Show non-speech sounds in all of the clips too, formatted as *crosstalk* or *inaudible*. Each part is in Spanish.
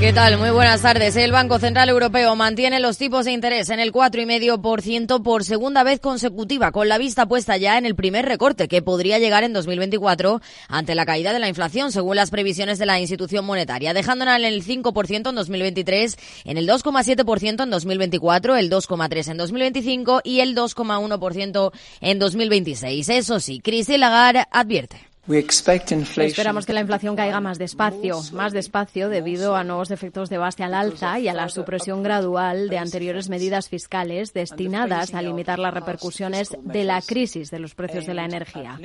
¿Qué tal? Muy buenas tardes. El Banco Central Europeo mantiene los tipos de interés en el 4,5% por segunda vez consecutiva, con la vista puesta ya en el primer recorte que podría llegar en 2024 ante la caída de la inflación, según las previsiones de la institución monetaria, dejándola en el 5% en 2023, en el 2,7% en 2024, el 2,3% en 2025 y el 2,1% en 2026. Eso sí, Christine Lagarde advierte. Esperamos que la inflación caiga más despacio, más despacio debido a nuevos efectos de base al alza y a la supresión gradual de anteriores medidas fiscales destinadas a limitar las repercusiones de la crisis de los precios de la energía.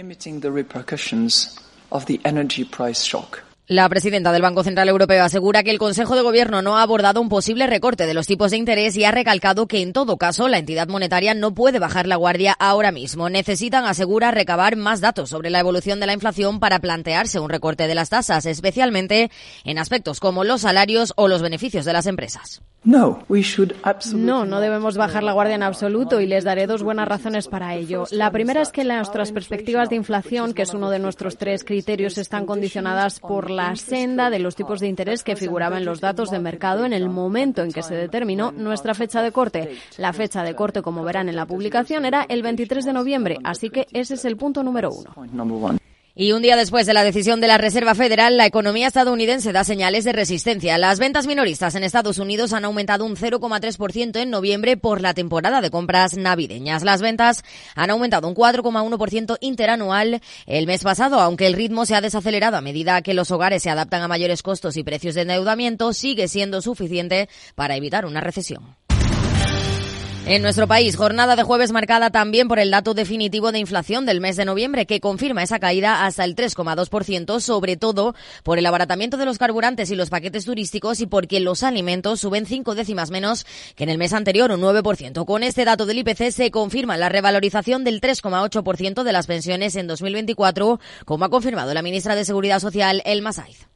La presidenta del Banco Central Europeo asegura que el Consejo de Gobierno no ha abordado un posible recorte de los tipos de interés y ha recalcado que, en todo caso, la entidad monetaria no puede bajar la guardia ahora mismo. Necesitan, asegura, recabar más datos sobre la evolución de la inflación para plantearse un recorte de las tasas, especialmente en aspectos como los salarios o los beneficios de las empresas. No, no debemos bajar la guardia en absoluto y les daré dos buenas razones para ello. La primera es que nuestras perspectivas de inflación, que es uno de nuestros tres criterios, están condicionadas por la senda de los tipos de interés que figuraban en los datos de mercado en el momento en que se determinó nuestra fecha de corte. La fecha de corte, como verán en la publicación, era el 23 de noviembre, así que ese es el punto número uno. Y un día después de la decisión de la Reserva Federal, la economía estadounidense da señales de resistencia. Las ventas minoristas en Estados Unidos han aumentado un 0,3% en noviembre por la temporada de compras navideñas. Las ventas han aumentado un 4,1% interanual el mes pasado, aunque el ritmo se ha desacelerado a medida que los hogares se adaptan a mayores costos y precios de endeudamiento, sigue siendo suficiente para evitar una recesión. En nuestro país, jornada de jueves marcada también por el dato definitivo de inflación del mes de noviembre, que confirma esa caída hasta el 3,2%, sobre todo por el abaratamiento de los carburantes y los paquetes turísticos y porque los alimentos suben cinco décimas menos que en el mes anterior, un 9%. Con este dato del IPC se confirma la revalorización del 3,8% de las pensiones en 2024, como ha confirmado la ministra de Seguridad Social, Elma Saiz.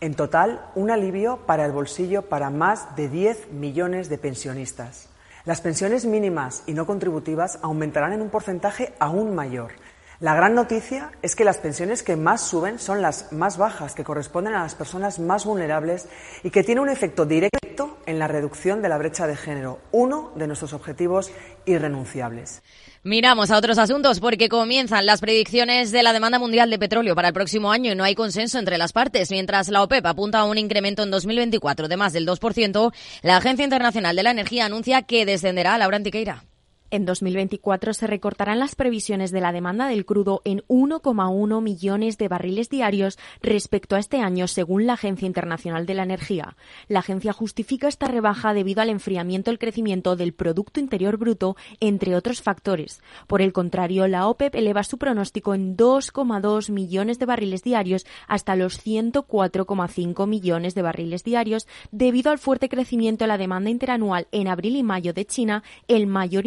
En total, un alivio para el bolsillo para más de 10 millones de pensionistas. Las pensiones mínimas y no contributivas aumentarán en un porcentaje aún mayor. La gran noticia es que las pensiones que más suben son las más bajas, que corresponden a las personas más vulnerables y que tiene un efecto directo en la reducción de la brecha de género, uno de nuestros objetivos irrenunciables. Miramos a otros asuntos porque comienzan las predicciones de la demanda mundial de petróleo para el próximo año y no hay consenso entre las partes. Mientras la OPEP apunta a un incremento en 2024 de más del 2%, la Agencia Internacional de la Energía anuncia que descenderá. Laura Antiqueira. En 2024 se recortarán las previsiones de la demanda del crudo en 1,1 millones de barriles diarios respecto a este año, según la Agencia Internacional de la Energía. La agencia justifica esta rebaja debido al enfriamiento del crecimiento del Producto Interior Bruto, entre otros factores. Por el contrario, la OPEP eleva su pronóstico en 2,2 millones de barriles diarios hasta los 104,5 millones de barriles diarios, debido al fuerte crecimiento de la demanda interanual en abril y mayo de China, el mayor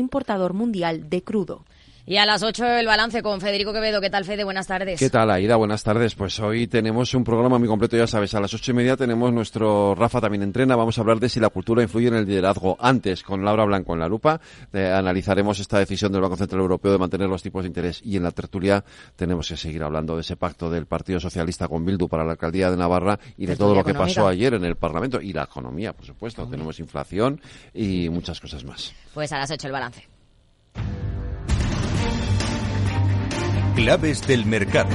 mundial de crudo. Y a las 8 el balance con Federico Quevedo. ¿Qué tal, Fede? Buenas tardes. ¿Qué tal, Aida? Buenas tardes. Pues hoy tenemos un programa muy completo, ya sabes. A las ocho y media tenemos nuestro Rafa también entrena. Vamos a hablar de si la cultura influye en el liderazgo. Antes, con Laura Blanco en la lupa, eh, analizaremos esta decisión del Banco Central Europeo de mantener los tipos de interés. Y en la tertulia tenemos que seguir hablando de ese pacto del Partido Socialista con Bildu para la alcaldía de Navarra y de todo lo que pasó ayer en el Parlamento. Y la economía, por supuesto. Tenemos inflación y muchas cosas más. Pues a las 8 el balance. Claves del mercado.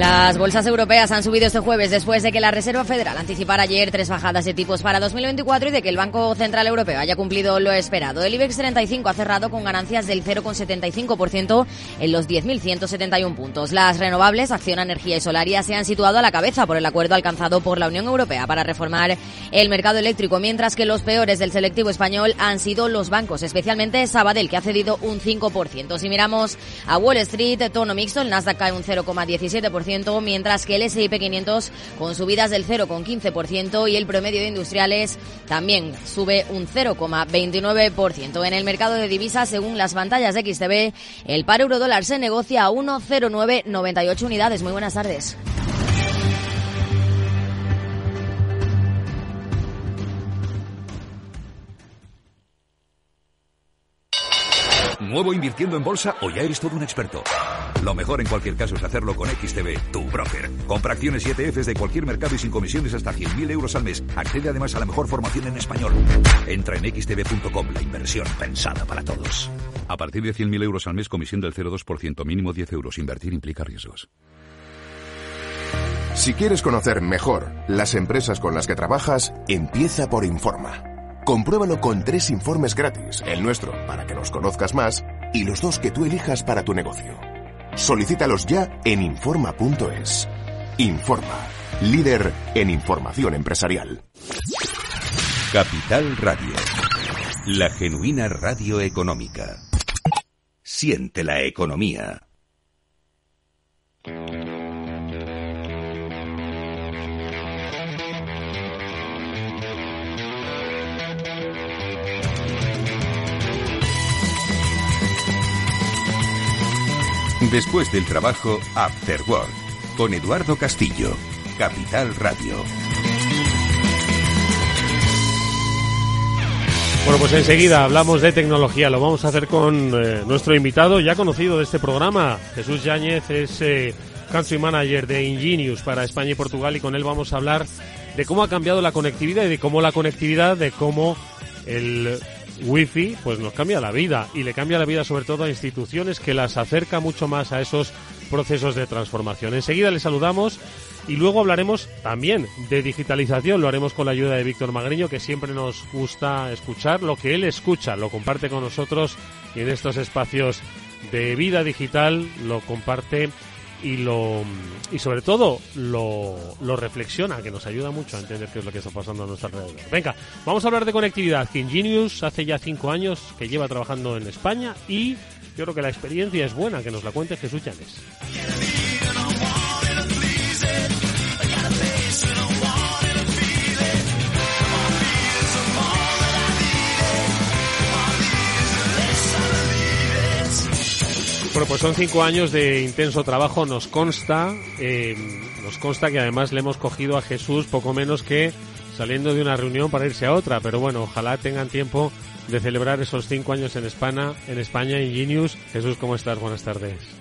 Las bolsas europeas han subido este jueves después de que la Reserva Federal anticipara ayer tres bajadas de tipos para 2024 y de que el Banco Central Europeo haya cumplido lo esperado. El IBEX 35 ha cerrado con ganancias del 0,75% en los 10.171 puntos. Las renovables, Acción Energía y Solaria se han situado a la cabeza por el acuerdo alcanzado por la Unión Europea para reformar el mercado eléctrico, mientras que los peores del selectivo español han sido los bancos, especialmente Sabadell, que ha cedido un 5%. Si miramos a Wall Street, tono mixto, el Nasdaq cae un 0,17% mientras que el S&P 500 con subidas del 0,15% y el promedio de industriales también sube un 0,29%. En el mercado de divisas, según las pantallas de XTB, el par euro dólar se negocia a 1,0998 unidades. Muy buenas tardes. ¿Nuevo invirtiendo en bolsa o ya eres todo un experto? Lo mejor en cualquier caso es hacerlo con XTB, tu broker. Compra acciones y ETFs de cualquier mercado y sin comisiones hasta 100.000 euros al mes. Accede además a la mejor formación en español. Entra en xtb.com, la inversión pensada para todos. A partir de 100.000 euros al mes, comisión del 0,2%, mínimo 10 euros. Invertir implica riesgos. Si quieres conocer mejor las empresas con las que trabajas, empieza por Informa. Compruébalo con tres informes gratis, el nuestro para que nos conozcas más y los dos que tú elijas para tu negocio. Solicítalos ya en Informa.es. Informa, líder en información empresarial. Capital Radio, la genuina radio económica. Siente la economía. Después del trabajo, After Work, con Eduardo Castillo, Capital Radio. Bueno, pues enseguida hablamos de tecnología. Lo vamos a hacer con eh, nuestro invitado ya conocido de este programa. Jesús Yáñez es eh, Country Manager de Ingenius para España y Portugal y con él vamos a hablar de cómo ha cambiado la conectividad y de cómo la conectividad, de cómo el Wi-Fi pues nos cambia la vida y le cambia la vida sobre todo a instituciones que las acerca mucho más a esos procesos de transformación. Enseguida le saludamos y luego hablaremos también de digitalización. Lo haremos con la ayuda de Víctor Magriño, que siempre nos gusta escuchar lo que él escucha, lo comparte con nosotros y en estos espacios de vida digital lo comparte y lo y sobre todo lo, lo, reflexiona, que nos ayuda mucho a entender qué es lo que está pasando a nuestro alrededor. Venga, vamos a hablar de conectividad. Que hace ya cinco años que lleva trabajando en España y yo creo que la experiencia es buena, que nos la cuente Jesús Llanes. Bueno, pues son cinco años de intenso trabajo, nos consta, eh, nos consta que además le hemos cogido a Jesús poco menos que saliendo de una reunión para irse a otra, pero bueno, ojalá tengan tiempo de celebrar esos cinco años en España, en España, en Genius. Jesús, ¿cómo estás? Buenas tardes.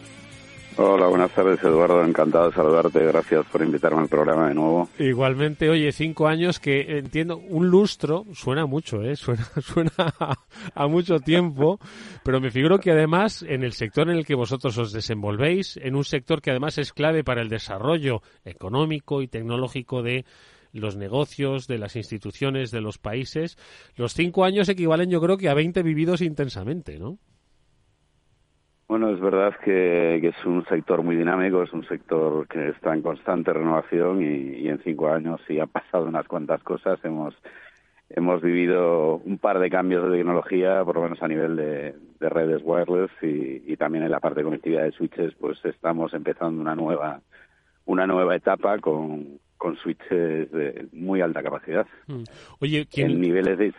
Hola, buenas tardes Eduardo, encantado de saludarte, gracias por invitarme al programa de nuevo. Igualmente, oye, cinco años que entiendo, un lustro, suena mucho, ¿eh? *laughs* suena, suena a, mucho tiempo, pero me figuro que además en el sector en el que vosotros os desenvolvéis, en un sector que además es clave para el desarrollo económico y tecnológico de los negocios, de las instituciones, de los países, los cinco años equivalen yo creo que a 20 vividos intensamente, ¿no? Bueno, es verdad que, es un sector muy dinámico, es un sector que está en constante renovación y, en cinco años sí ha pasado unas cuantas cosas. Hemos hemos vivido un par de cambios de tecnología, por lo menos a nivel de, redes wireless y, también en la parte de conectividad de switches, pues estamos empezando una nueva una nueva etapa con, con switches de muy alta capacidad. Mm. Oye, ¿quién... niveles de...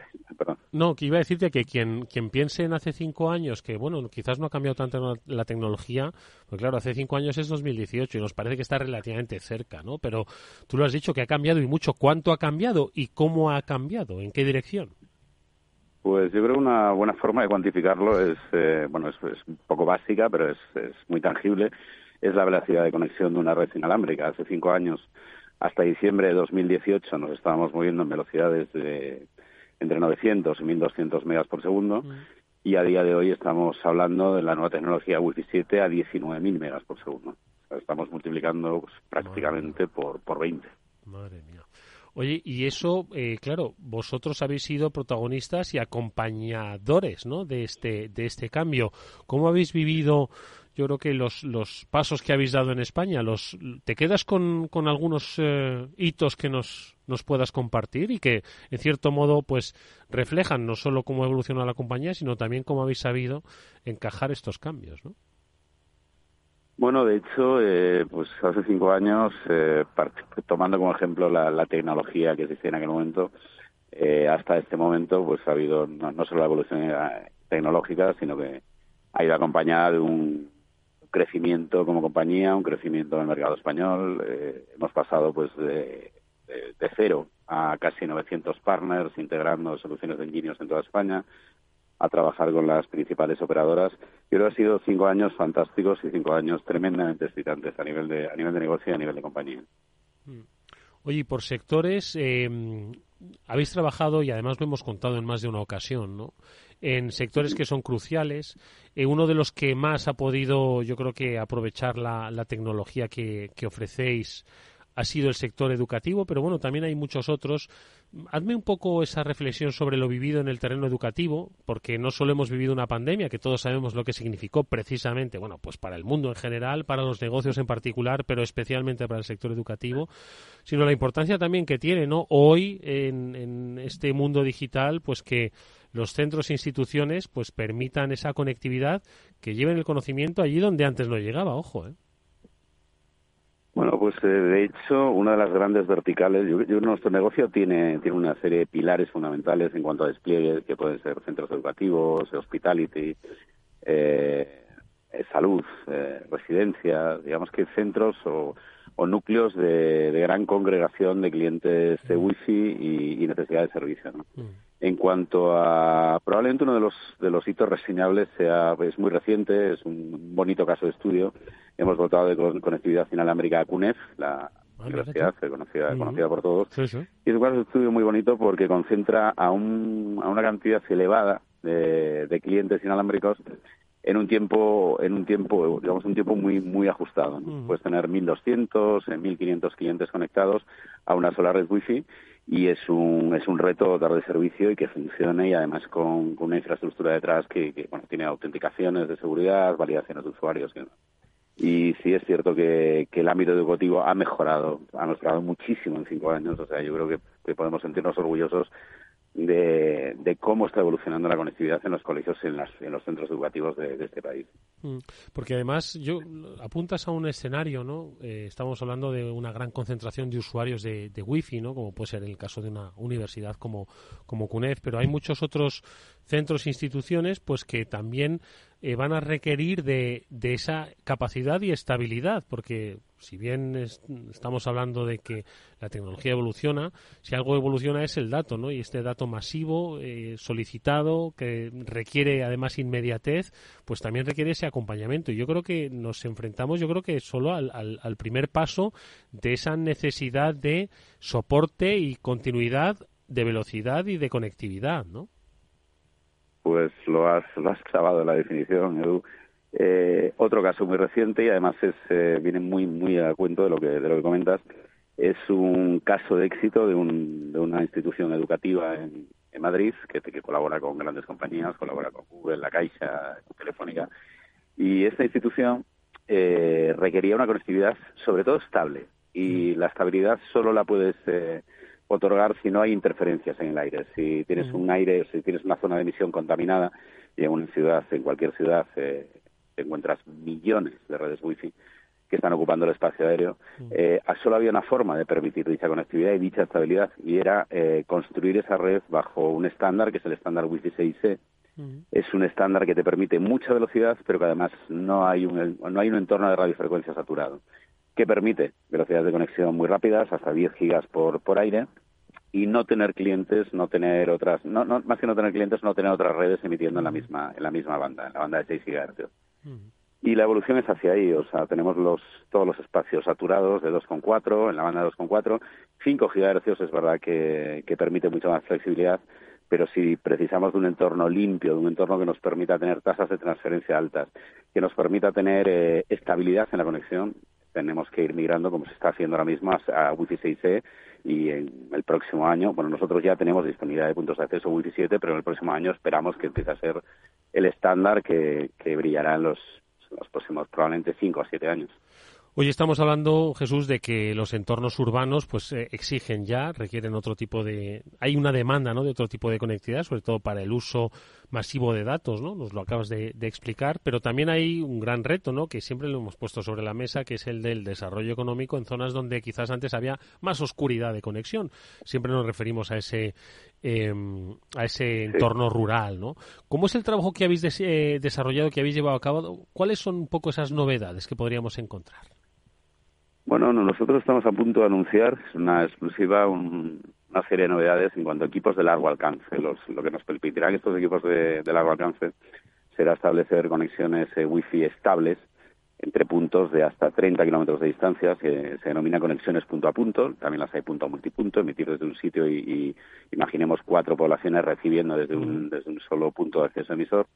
No, que iba a decirte que quien, quien piense en hace cinco años que, bueno, quizás no ha cambiado tanto la tecnología, pues claro, hace cinco años es 2018 y nos parece que está relativamente cerca, ¿no? Pero tú lo has dicho que ha cambiado y mucho. ¿Cuánto ha cambiado y cómo ha cambiado? ¿En qué dirección? Pues yo creo que una buena forma de cuantificarlo es, eh, bueno, es, un poco básica, pero es, es muy tangible, es la velocidad de conexión de una red inalámbrica. Hace cinco años hasta diciembre de 2018 nos estábamos moviendo en velocidades de entre 900 y 1200 megas por segundo mm. y a día de hoy estamos hablando de la nueva tecnología Wi-Fi 7 a 19.000 megas por segundo. estamos multiplicando pues, prácticamente por, por 20. Madre mía. Oye, y eso, eh, claro, vosotros habéis sido protagonistas y acompañadores, ¿no? De este, de este cambio. ¿Cómo habéis vivido yo creo que los, los pasos que habéis dado en España, los, ¿te quedas con, con algunos eh, hitos que nos, nos puedas compartir y que, en cierto modo, pues reflejan no solo cómo evoluciona la compañía, sino también cómo habéis sabido encajar estos cambios, ¿no? Bueno, de hecho, eh, pues hace cinco años, eh, tomando como ejemplo la, tecnología que existía en aquel momento, hasta este momento, pues ha habido no, no solo la evolución tecnológica, sino que ha ido acompañada de un crecimiento como compañía, un crecimiento en el mercado español. Eh, hemos pasado pues de, de, cero a casi 900 partners integrando soluciones de ingenios en toda España. a trabajar con las principales operadoras. Pero ha sido cinco años fantásticos y cinco años tremendamente excitantes a nivel de, a nivel de negocio y a nivel de compañía. Mm. Oye, por sectores, eh, habéis trabajado, y además lo hemos contado en más de una ocasión, ¿no? En sectores que son cruciales. Eh, uno de los que más ha podido, yo creo que, aprovechar la, la tecnología que, que ofrecéis ha sido el sector educativo, pero bueno, también hay muchos otros. Hazme un poco esa reflexión sobre lo vivido en el terreno educativo, porque no solo hemos vivido una pandemia, que todos sabemos lo que significó precisamente, bueno, pues para el mundo en general, para los negocios en particular, pero especialmente para el sector educativo, sino la importancia también que tiene, ¿no? Hoy, en, en este mundo digital, pues que los centros e instituciones pues permitan esa conectividad que lleven el conocimiento allí donde antes no llegaba, ojo, ¿eh? Bueno, pues eh, de hecho, una de las grandes verticales, yo, nuestro negocio tiene, tiene una serie de pilares fundamentales en cuanto a despliegue, que pueden ser centros educativos, hospitality, eh, eh salud, eh, residencia, digamos que centros o, o núcleos de, de, gran congregación de clientes de mm. wifi y, y necesidad de servicio. ¿no? Mm. En cuanto a probablemente uno de los de los hitos reseñables sea es muy reciente, es un bonito caso de estudio. Hemos votado de conectividad inalámbrica a CUNEF, la ah, universidad conocida, conocida por todos. Y es un caso de estudio muy bonito porque concentra a, un, a una cantidad elevada de, de clientes inalámbricos en un tiempo en un tiempo digamos un tiempo muy muy ajustado puedes tener 1200 1500 clientes conectados a una sola red wifi y es un, es un reto dar de servicio y que funcione y además con, una infraestructura detrás que, bueno, tiene autenticaciones de seguridad, validaciones de usuarios. Y sí es cierto que, que el ámbito educativo ha mejorado, ha mejorado muchísimo en cinco años. O sea, yo creo que, que podemos sentirnos orgullosos de, de, cómo está evolucionando la conectividad en los colegios en, en los centros educativos de, este país. Mm, porque además, yo apuntas a un escenario, ¿no? Eh, estamos hablando de una gran concentración de usuarios de, de Wi-Fi, ¿no? Como puede ser el caso de una universidad como, como CUNEF, pero hay muchos otros centros e instituciones pues que también eh, van a requerir de, de, esa capacidad y estabilidad, porque si bien estamos hablando de que la tecnología evoluciona, si algo evoluciona es el dato, ¿no? Y este dato masivo, eh, solicitado, que requiere además inmediatez, pues también requiere ese acompañamiento. Y yo creo que nos enfrentamos, yo creo que solo al, al, al primer paso de esa necesidad de soporte y continuidad de velocidad y de conectividad, ¿no? Pues lo has, lo has clavado la definición, Edu. Eh, otro caso muy reciente y además es, eh, viene muy muy a cuento de lo que de lo que comentas. Es un caso de éxito de, un, de una institución educativa en, en Madrid que, que colabora con grandes compañías, colabora con Google, La Caixa, Telefónica. Y esta institución eh, requería una conectividad sobre todo estable y la estabilidad solo la puedes eh, otorgar si no hay interferencias en el aire. Si tienes un aire, si tienes una zona de emisión contaminada, y en una ciudad, en cualquier ciudad, eh, encuentras millones de redes wifi que están ocupando el espacio aéreo, eh, solo había una forma de permitir dicha conectividad y dicha estabilidad, y era eh, construir esa red bajo un estándar que es el estándar Wi-Fi 6E. Es un estándar que te permite mucha velocidad, pero que además no hay un, no hay un entorno de radiofrecuencia saturado que permite velocidades de conexión muy rápidas, hasta 10 gigas por, por aire, y no tener clientes, no tener otras, no, no, más que no tener clientes, no tener otras redes emitiendo en la misma, en la misma banda, en la banda de 6 GHz. Y la evolución es hacia ahí, o sea, tenemos los, todos los espacios saturados de 2,4, en la banda de 2,4, 5 GHz es verdad que, que permite mucha más flexibilidad, pero si precisamos de un entorno limpio, de un entorno que nos permita tener tasas de transferencia altas, que nos permita tener eh, estabilidad en la conexión, tenemos que ir migrando, como se está haciendo ahora mismo, a, Wi-Fi 6E y en el próximo año, bueno, nosotros ya tenemos disponibilidad de puntos de acceso Wi-Fi 7, pero en el próximo año esperamos que empiece a ser el estándar que, que brillará en los, los próximos probablemente 5 o 7 años. Hoy estamos hablando, Jesús, de que los entornos urbanos pues eh, exigen ya, requieren otro tipo de... Hay una demanda ¿no? de otro tipo de conectividad, sobre todo para el uso masivo de datos, ¿no? Nos lo acabas de, explicar, pero también hay un gran reto, ¿no? Que siempre lo hemos puesto sobre la mesa, que es el del desarrollo económico en zonas donde quizás antes había más oscuridad de conexión. Siempre nos referimos a ese em, a ese entorno rural, ¿no? ¿Cómo es el trabajo que habéis eh, desarrollado, que habéis llevado a cabo? ¿Cuáles son un poco esas novedades que podríamos encontrar? Bueno, nosotros estamos a punto de anunciar, es una exclusiva, un, una serie de novedades en cuanto a equipos de largo alcance. Los, lo que nos permitirán estos equipos de, largo alcance será establecer conexiones eh, Wi-Fi estables entre puntos de hasta 30 kilómetros de distancia, que se denomina conexiones punto a punto, también las hay punto a multipunto, emitir desde un sitio y, imaginemos cuatro poblaciones recibiendo desde un, desde un solo punto de acceso emisor.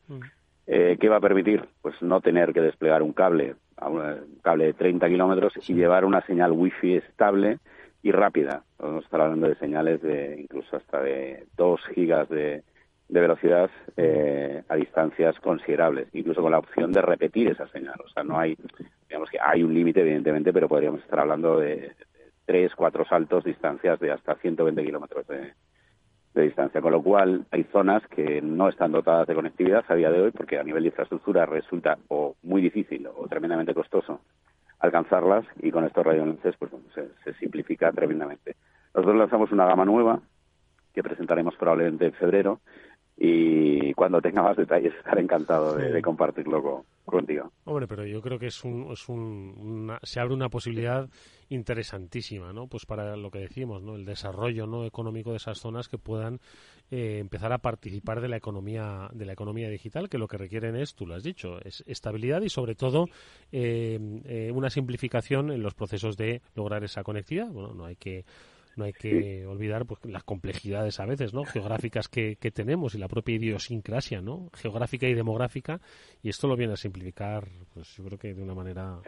Eh, ¿Qué va a permitir? Pues no tener que desplegar un cable, un cable de 30 kilómetros y llevar una señal wifi estable y rápida. Podemos estar hablando de señales de incluso hasta de 2 gigas de, de velocidad eh, a distancias considerables, incluso con la opción de repetir esa señal. O sea, no hay, digamos que hay un límite, evidentemente, pero podríamos estar hablando de, tres, cuatro saltos, distancias de hasta 120 kilómetros de, de distancia. Con lo cual, hay zonas que no están dotadas de conectividad a día de hoy, porque a nivel de infraestructura resulta o muy difícil o tremendamente costoso alcanzarlas y con estos radioenlaces pues se, simplifica tremendamente. Nosotros lanzamos una gama nueva que presentaremos probablemente en febrero y cuando tenga más detalles *laughs* estaré encantado de, compartirlo contigo. Hombre, pero yo creo que es un, es un se abre una posibilidad interesantísima, ¿no? Pues para lo que decimos, ¿no? El desarrollo no económico de esas zonas que puedan eh, empezar a participar de la economía de la economía digital, que lo que requieren es, tú lo has dicho, es estabilidad y sobre todo eh, eh, una simplificación en los procesos de lograr esa conectividad. Bueno, no hay que no hay que olvidar pues, las complejidades a veces no geográficas que, tenemos y la propia idiosincrasia no geográfica y demográfica y esto lo viene a simplificar pues yo creo que de una manera,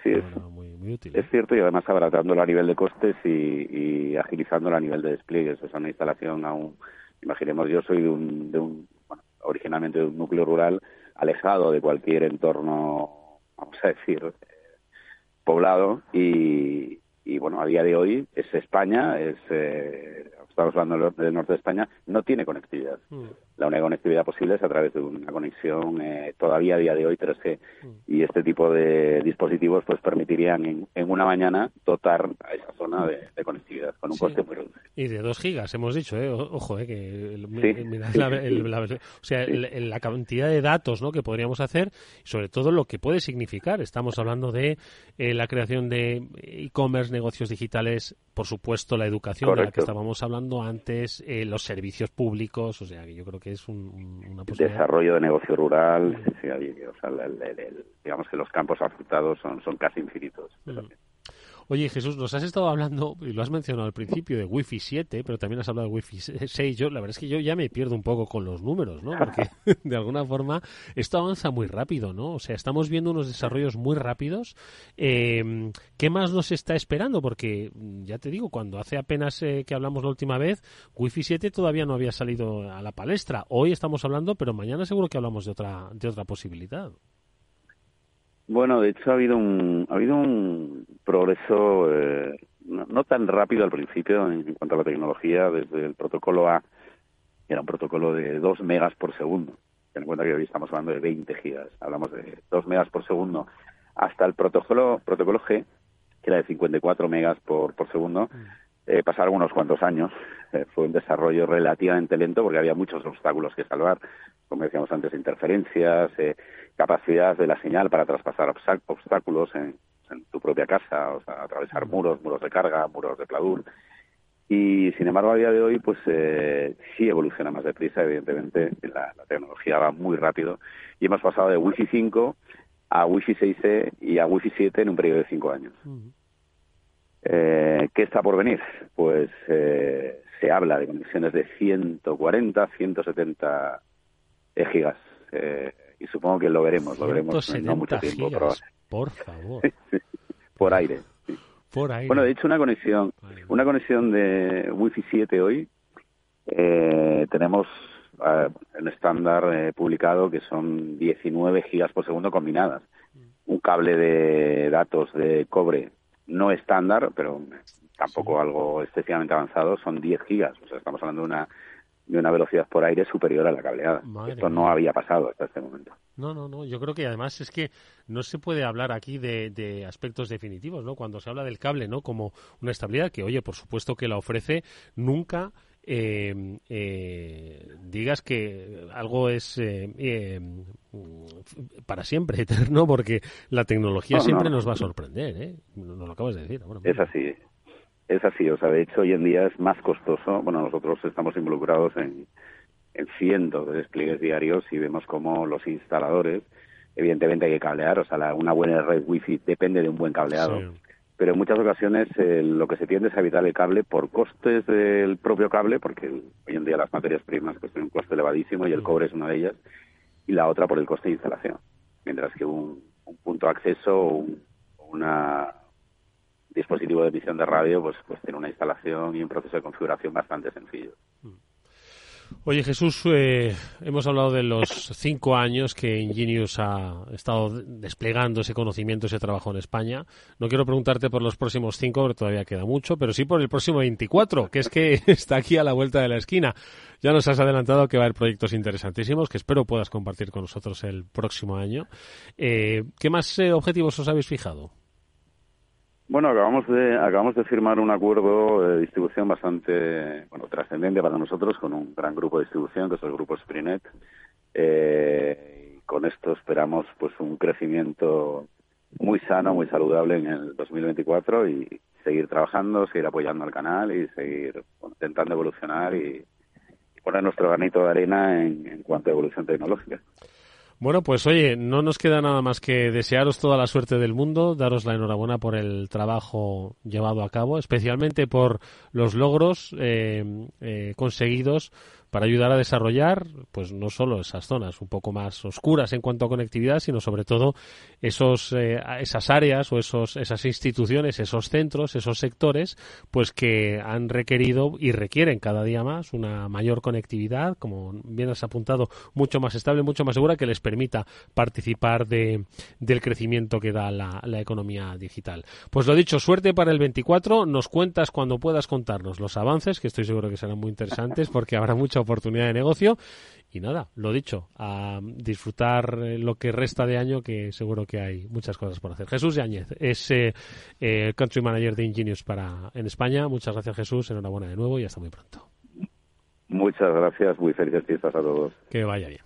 muy, muy, útil es cierto y además abaratándolo a nivel de costes y, y agilizándolo a nivel de despliegues. O sea una instalación aún imaginemos yo soy de un, de un bueno, originalmente de un núcleo rural alejado de cualquier entorno vamos a decir poblado y, y bueno, a día de hoy es España, es eh, estamos hablando del norte de España, no tiene conectividad. Mm. La única conectividad posible es a través de una conexión eh, todavía a día de hoy 3G. Mm. Y este tipo de dispositivos pues permitirían en, una mañana dotar a esa zona de, conectividad con un coste muy reducido. Y de 2 gigas, hemos dicho, ¿eh? ojo, ¿eh? que la, o sea, la cantidad de datos ¿no? que podríamos hacer, sobre todo lo que puede significar. Estamos hablando de eh, la creación de e-commerce, negocios digitales, por supuesto la educación de la que estábamos hablando antes, eh, los servicios públicos, o sea, que yo creo que es un, una posibilidad. Desarrollo de negocio rural, digamos que los campos afectados son, son casi infinitos. Oye, Jesús, nos has estado hablando, y lo has mencionado al principio, de Wi-Fi 7, pero también has hablado de Wi-Fi 6. Yo, la verdad es que yo ya me pierdo un poco con los números, ¿no? Porque *laughs* *laughs* de alguna forma esto avanza muy rápido, ¿no? O sea, estamos viendo unos desarrollos muy rápidos. Eh, ¿Qué más nos está esperando? Porque, ya te digo, cuando hace apenas eh, que hablamos la última vez, Wi-Fi 7 todavía no había salido a la palestra. Hoy estamos hablando, pero mañana seguro que hablamos de otra, de otra posibilidad. Bueno, de hecho ha habido un, ha habido un progreso eh, no, tan rápido al principio en, cuanto a la tecnología, desde el protocolo A, que era un protocolo de 2 megas por segundo. Ten en cuenta que hoy estamos hablando de 20 gigas, hablamos de 2 megas por segundo, hasta el protocolo, protocolo G, que era de 54 megas por, por segundo. Mm. Eh, pasaron unos cuantos años. Eh, fue un desarrollo relativamente lento porque había muchos obstáculos que salvar, como decíamos antes, interferencias, eh, capacidad de la señal para traspasar obstáculos en, tu propia casa, o sea, atravesar muros, muros de carga, muros de pladur. Y sin embargo, a día de hoy, pues eh, sí evoluciona más deprisa, evidentemente, la, tecnología va muy rápido y hemos pasado de Wi-Fi 5 a Wi-Fi 6E y a Wi-Fi 7 en un periodo de cinco años. eh, ¿Qué está por venir? Pues eh, se habla de conexiones de 140, 170 gigas. Eh, y supongo que lo veremos, lo veremos en no mucho tiempo. por favor. *laughs* por aire. Por aire. Bueno, de hecho, una conexión, una conexión de Wi-Fi 7 hoy, eh, tenemos eh, en estándar eh, publicado que son 19 gigas por segundo combinadas. Mm. Un cable de datos de cobre no estándar, pero tampoco algo excesivamente avanzado, son 10 gigas. O sea, estamos hablando de una de una velocidad por aire superior a la cableada. Esto no había pasado hasta este momento. No, no, no. Yo creo que además es que no se puede hablar aquí de, aspectos definitivos, ¿no? Cuando se habla del cable, ¿no? Como una estabilidad que, oye, por supuesto que la ofrece, nunca eh, eh, digas que algo es eh, para siempre *laughs* eterno, porque la tecnología siempre nos va a sorprender, ¿eh? Nos lo acabas de decir. es así. Es así, o sea, de hecho hoy en día es más costoso. Bueno, nosotros estamos involucrados en, en cientos de despliegues diarios y vemos cómo los instaladores, evidentemente hay que cablear, o sea, una buena red wifi depende de un buen cableado. Pero en muchas ocasiones eh, lo que se tiende es a evitar el cable por costes del propio cable, porque hoy en día las materias primas pues, tienen un coste elevadísimo y el cobre es una de ellas, y la otra por el coste de instalación. Mientras que un, punto de acceso o un una dispositivo de emisión de radio pues, pues tiene una instalación y un proceso de configuración bastante sencillo. Oye Jesús, eh, hemos hablado de los cinco años que Ingenius ha estado desplegando ese conocimiento, ese trabajo en España. No quiero preguntarte por los próximos cinco, porque todavía queda mucho, pero sí por el próximo 24, que es que *laughs* está aquí a la vuelta de la esquina. Ya nos has adelantado que va a haber proyectos interesantísimos que espero puedas compartir con nosotros el próximo año. Eh, ¿Qué más eh, objetivos os habéis fijado? Bueno, acabamos de acabamos de firmar un acuerdo de distribución bastante bueno trascendente para nosotros con un gran grupo de distribución que es el grupo Sprinet. Eh, con esto esperamos pues un crecimiento muy sano, muy saludable en el 2024 y seguir trabajando, seguir apoyando al canal y seguir intentando evolucionar y, poner nuestro granito de arena en, en cuanto a evolución tecnológica. Bueno, pues oye, no nos queda nada más que desearos toda la suerte del mundo, daros la enhorabuena por el trabajo llevado a cabo, especialmente por los logros eh, eh, conseguidos para ayudar a desarrollar, pues no solo esas zonas un poco más oscuras en cuanto a conectividad, sino sobre todo esos, eh, esas áreas o esos, esas instituciones, esos centros, esos sectores, pues que han requerido y requieren cada día más una mayor conectividad, como bien has apuntado, mucho más estable, mucho más segura, que les permita participar de, del crecimiento que da la, la economía digital. Pues lo dicho, suerte para el 24. Nos cuentas cuando puedas contarnos los avances, que estoy seguro que serán muy interesantes, porque habrá mucha oportunidad de negocio. Y nada, lo dicho, a disfrutar eh, lo que resta de año, que seguro que hay muchas cosas por hacer. Jesús Yáñez es eh, eh, Country Manager de Ingenious para, en España. Muchas gracias, Jesús. Enhorabuena de nuevo y hasta muy pronto. Muchas gracias. Muy felices fiestas a todos. Que vaya bien.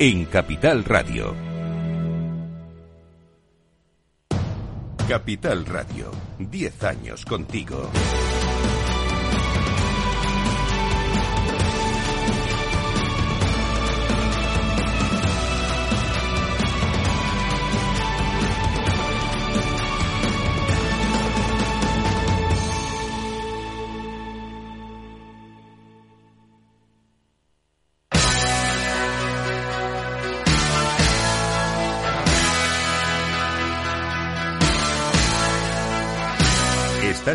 en Capital Radio. Capital Radio, 10 años contigo.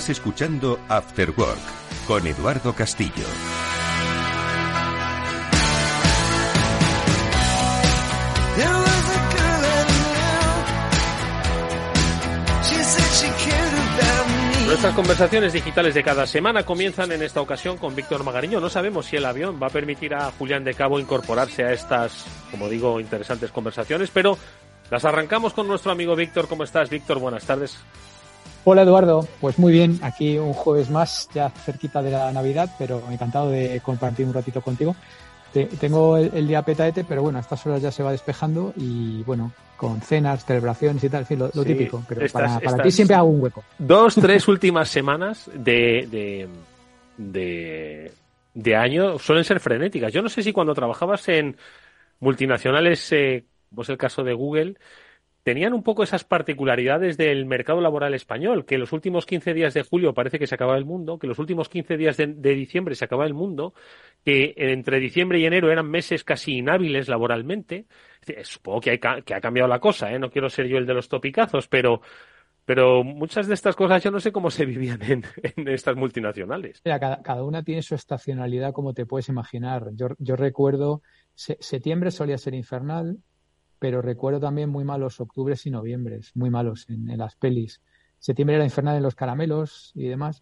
Estás escuchando After Work con Eduardo Castillo. Nuestras conversaciones digitales de cada semana comienzan en esta ocasión con Víctor Magariño. No sabemos si el avión va a permitir a Julián de Cabo incorporarse a estas, como digo, interesantes conversaciones, pero las arrancamos con nuestro amigo Víctor. ¿Cómo estás, Víctor? Buenas tardes. Hola Eduardo, pues muy bien, aquí un jueves más, ya cerquita de la Navidad, pero encantado de compartir un ratito contigo. tengo el, día petaete, pero bueno, a estas horas ya se va despejando y bueno, con cenas, celebraciones y tal, en fin, lo, típico. Pero para, ti siempre hago un hueco. Dos, tres *laughs* últimas semanas de, de, de, año suelen ser frenéticas. Yo no sé si cuando trabajabas en multinacionales, eh, pues el caso de Google, tenían un poco esas particularidades del mercado laboral español, que los últimos 15 días de julio parece que se acaba el mundo, que los últimos 15 días de, diciembre se acaba el mundo, que entre diciembre y enero eran meses casi inhábiles laboralmente. Supongo que, ha cambiado la cosa, ¿eh? no quiero ser yo el de los topicazos, pero, muchas de estas cosas yo no sé cómo se vivían en, estas multinacionales. Mira, cada, una tiene su estacionalidad, como te puedes imaginar. Yo recuerdo, septiembre solía ser infernal, pero recuerdo también muy malos octubres y noviembres, muy malos en, las pelis. Septiembre era infernal en los caramelos y demás.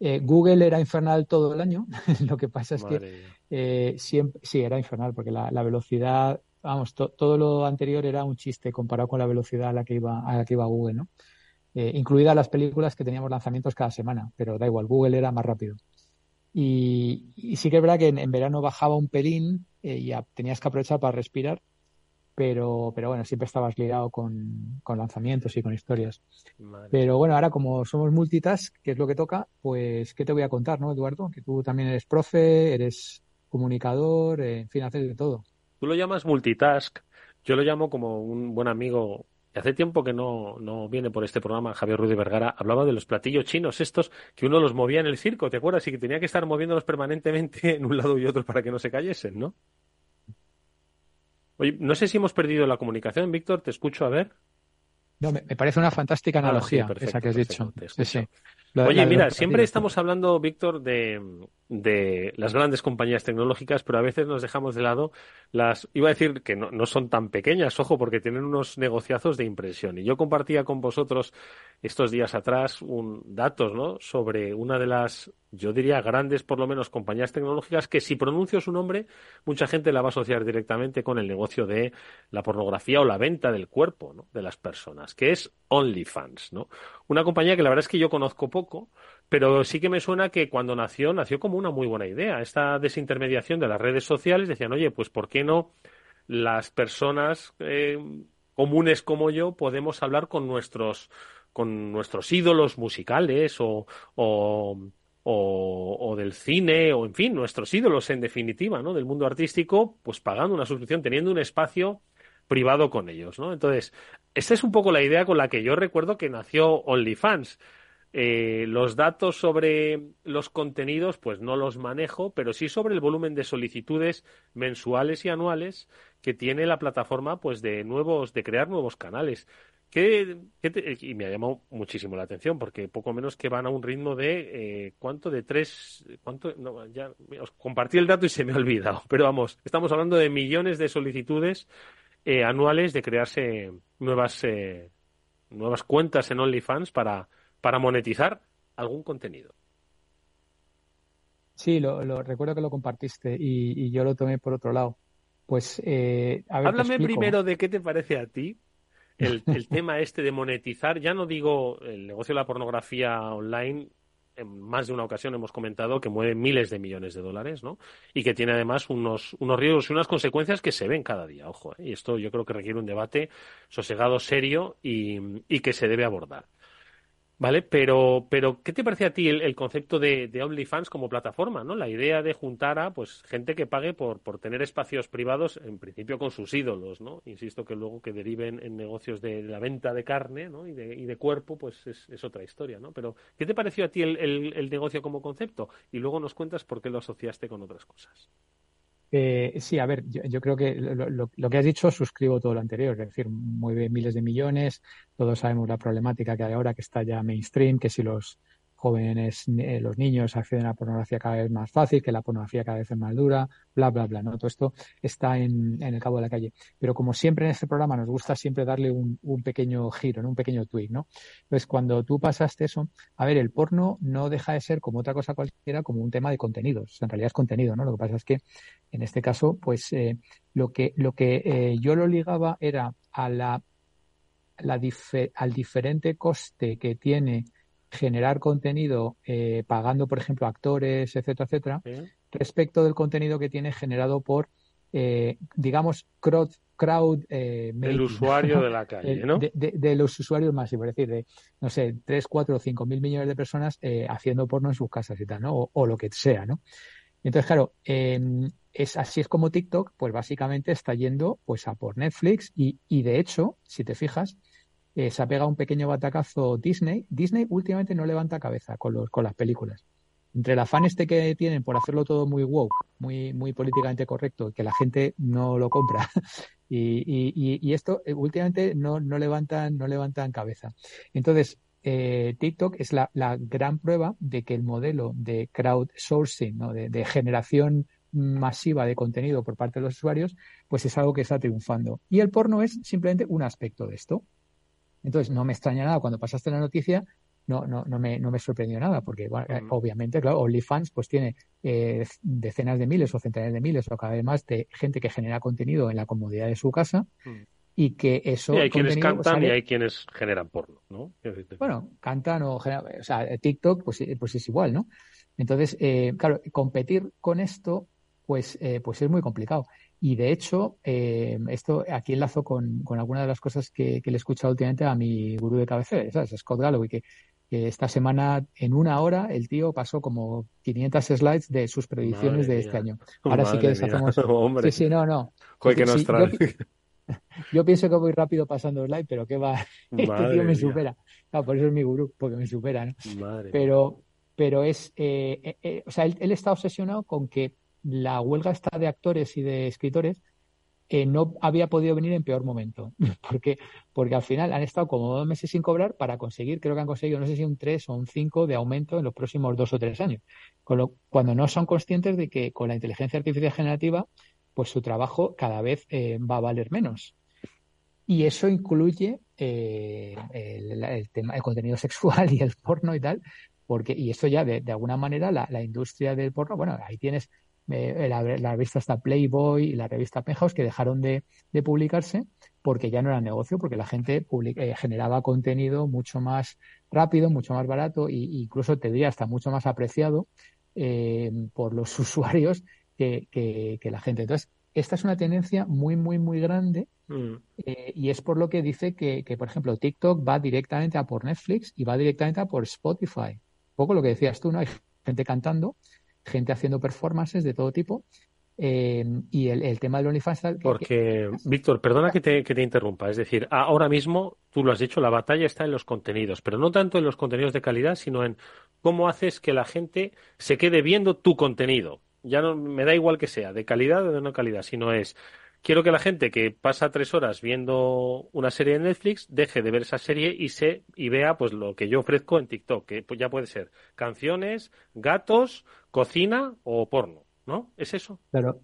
Eh, Google era infernal todo el año. *laughs* Lo que pasa es que eh, siempre, sí, era infernal, porque la, velocidad, vamos, todo lo anterior era un chiste comparado con la velocidad a la que iba, a la que iba Google, ¿no? Eh, incluidas las películas que teníamos lanzamientos cada semana, pero da igual, Google era más rápido. Y, sí que es verdad que en, verano bajaba un pelín y ya tenías que aprovechar para respirar pero, pero bueno, siempre estabas ligado con, lanzamientos y con historias. Pero bueno, ahora como somos multitask, que es lo que toca, pues ¿qué te voy a contar, no, Eduardo? Que tú también eres profe, eres comunicador, en fin, haces de todo. Tú lo llamas multitask, yo lo llamo como un buen amigo. Hace tiempo que no, no viene por este programa Javier Rudy Vergara, hablaba de los platillos chinos estos que uno los movía en el circo, ¿te acuerdas? Y que tenía que estar moviéndolos permanentemente *laughs* en un lado y otro para que no se cayesen, ¿no? Oye, no sé si hemos perdido la comunicación, Víctor, te escucho a ver. No, me, parece una fantástica ah, analogía esa que has dicho. Oye, mira, siempre estamos hablando, Víctor, de, de, las grandes compañías tecnológicas, pero a veces nos dejamos de lado las, iba a decir que no, no son tan pequeñas, ojo, porque tienen unos negociazos de impresión. Y yo compartía con vosotros estos días atrás un, datos, ¿no? Sobre una de las yo diría grandes, por lo menos, compañías tecnológicas que si pronuncio su nombre, mucha gente la va a asociar directamente con el negocio de la pornografía o la venta del cuerpo ¿no? de las personas, que es OnlyFans, ¿no? Una compañía que la verdad es que yo conozco poco, pero sí que me suena que cuando nació, nació como una muy buena idea. Esta desintermediación de las redes sociales decían, oye, pues ¿por qué no las personas eh, comunes como yo podemos hablar con nuestros con nuestros ídolos musicales o o, o, del cine, o en fin, nuestros ídolos en definitiva, ¿no? Del mundo artístico, pues pagando una suscripción, teniendo un espacio privado con ellos, ¿no? Entonces, esta es un poco la idea con la que yo recuerdo que nació OnlyFans. Eh, los datos sobre los contenidos, pues no los manejo, pero sí sobre el volumen de solicitudes mensuales y anuales que tiene la plataforma, pues de nuevos, de crear nuevos canales. ¿Qué, y me ha llamado muchísimo la atención porque poco menos que van a un ritmo de eh, cuánto de tres cuánto no, ya os compartí el dato y se me ha olvidado pero vamos estamos hablando de millones de solicitudes eh, anuales de crearse nuevas eh, nuevas cuentas en OnlyFans para para monetizar algún contenido. Sí lo, recuerdo que lo compartiste y, yo lo tomé por otro lado. Pues háblame primero de qué te parece a ti el, *laughs* tema este de monetizar, ya no digo el negocio de la pornografía online, en más de una ocasión hemos comentado que mueve miles de millones de dólares, ¿no? Y que tiene además unos, unos riesgos y unas consecuencias que se ven cada día, ojo, ¿eh? y esto yo creo que requiere un debate sosegado, serio y que se debe abordar. ¿Vale? Pero, pero ¿qué te parece a ti el, concepto de, OnlyFans como plataforma? ¿no? La idea de juntar a pues gente que pague por, por tener espacios privados, en principio con sus ídolos, ¿no? Insisto que luego que deriven en negocios de, la venta de carne ¿no? y, de, y de cuerpo, pues es, otra historia, ¿no? Pero, ¿qué te pareció a ti el, el negocio como concepto? Y luego nos cuentas por qué lo asociaste con otras cosas. Eh, sí, a ver, yo, creo que lo, que has dicho suscribo todo lo anterior, es decir, mueve miles de millones, todos sabemos la problemática que hay ahora, que está ya mainstream, que si los jóvenes, eh, los niños acceden a la pornografía cada vez más fácil, que la pornografía cada vez es más dura, bla, bla, bla, ¿no? Todo esto está en, el cabo de la calle. Pero como siempre en este programa nos gusta siempre darle un, pequeño giro, un pequeño tweak, ¿no? Entonces, cuando tú pasaste eso, a ver, el porno no deja de ser como otra cosa cualquiera, como un tema de contenidos. En realidad es contenido, ¿no? Lo que pasa es que en este caso, pues eh, lo que, lo que eh, yo lo ligaba era a la, la al diferente coste que tiene generar contenido eh, pagando, por ejemplo, actores, etcétera, etcétera, respecto del contenido que tiene generado por, eh, digamos, crowd, crowd eh, el usuario de la *laughs* calle, ¿no? De, los usuarios masivos, es decir, de, no sé, 3, 4 o 5 mil millones de personas haciendo porno en sus casas y tal, ¿no? O, lo que sea, ¿no? Entonces, claro, em, es así es como TikTok, pues básicamente está yendo pues a por Netflix y, y de hecho, si te fijas, eh, se ha pegado un pequeño batacazo Disney. Disney últimamente no levanta cabeza con, los, con las películas. Entre el afán este que tienen por hacerlo todo muy woke, muy, muy políticamente correcto, que la gente no lo compra, *laughs* y, y, esto eh, últimamente no, no, levantan, no levantan cabeza. Entonces, eh, TikTok es la, la, gran prueba de que el modelo de crowdsourcing, ¿no? de generación masiva de contenido por parte de los usuarios, pues es algo que está triunfando. Y el porno es simplemente un aspecto de esto. Entonces, no me extraña nada cuando pasaste la noticia, no, no, no, me, no me sorprendió nada, porque eh, obviamente, claro, OnlyFans pues tiene eh, decenas de miles o centenares de miles o cada vez más de gente que genera contenido en la comodidad de su casa y que eso... Y hay quienes cantan y hay quienes generan porno, ¿no? Bueno, cantan o generan, o sea, TikTok pues, pues es igual, ¿no? Entonces, eh, claro, competir con esto pues, eh, pues es muy complicado. Y de hecho, eh, esto aquí enlazo con, con algunas de las cosas que, que, le he escuchado últimamente a mi gurú de cabecera, ¿sabes? Scott Galloway, que, que, esta semana, en una hora, el tío pasó como 500 slides de sus predicciones de este año. *laughs* Ahora sí que deshacemos. *laughs* Sí, sí, no, no. que nos trae. Yo, *laughs* yo, pienso que voy rápido pasando slides, pero que va. este tío me supera. Claro, por eso es mi gurú, porque me supera, ¿no? Madre pero, pero es. Eh, eh, eh, o sea, él, él está obsesionado con que la huelga esta de actores y de escritores eh, no había podido venir en peor momento. *laughs* porque Porque al final han estado como dos meses sin cobrar para conseguir, creo que han conseguido, no sé si un 3 o un 5 de aumento en los próximos dos o tres años. Cuando no son conscientes de que con la inteligencia artificial generativa, pues su trabajo cada vez eh, va a valer menos. Y eso incluye eh, el, tema, el contenido *laughs* sexual y el porno y tal, porque, y esto ya de, de alguna manera la, la, industria del porno, bueno, ahí tienes eh, la, la, revista está Playboy y la revista Penthouse que dejaron de, de, publicarse porque ya no era negocio, porque la gente publica, eh, generaba contenido mucho más rápido, mucho más barato e incluso te diría hasta mucho más apreciado eh, por los *laughs* usuarios que, que, que, la gente. Entonces, esta es una tendencia muy, muy, muy grande mm. eh, y es por lo que dice que, que, por ejemplo, TikTok va directamente a por Netflix y va directamente a por Spotify. Un poco lo que decías tú, ¿no? Hay gente cantando gente haciendo performances de todo tipo. Eh, y el, el, tema del OnlyFans. Porque, que... Víctor, perdona que te, que te, interrumpa. Es decir, ahora mismo, tú lo has dicho, la batalla está en los contenidos, pero no tanto en los contenidos de calidad, sino en cómo haces que la gente se quede viendo tu contenido. Ya no me da igual que sea, de calidad o de no calidad, sino es quiero que la gente que pasa tres horas viendo una serie de Netflix deje de ver esa serie y se y vea pues lo que yo ofrezco en TikTok, que pues ya puede ser canciones, gatos, cocina o porno, ¿no? ¿Es eso? Claro,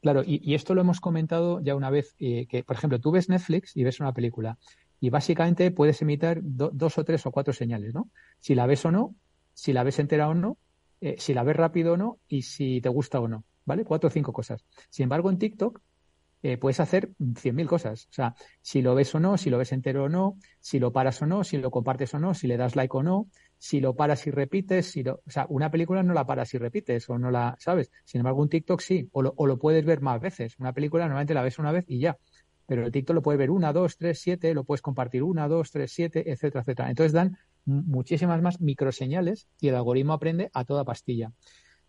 claro. Y, esto lo hemos comentado ya una vez, eh, que por ejemplo tú ves Netflix y ves una película y básicamente puedes emitir do, dos o tres o cuatro señales, ¿no? Si la ves o no, si la ves entera o no, eh, si la ves rápido o no y si te gusta o no, ¿vale? Cuatro o cinco cosas. Sin embargo, en TikTok eh, puedes hacer 100.000 cosas. O sea, si lo ves o no, si lo ves entero o no, si lo paras o no, si lo compartes o no, si le das like o no, si lo paras y repites, si lo, o sea, una película no la paras y repites o no la, ¿sabes? Sin embargo, un TikTok sí, o lo, o lo puedes ver más veces. Una película normalmente la ves una vez y ya. Pero el TikTok lo puedes ver una, dos, tres, siete, lo puedes compartir una, dos, tres, siete, etcétera, etcétera. Entonces dan muchísimas más microseñales y el algoritmo aprende a toda pastilla.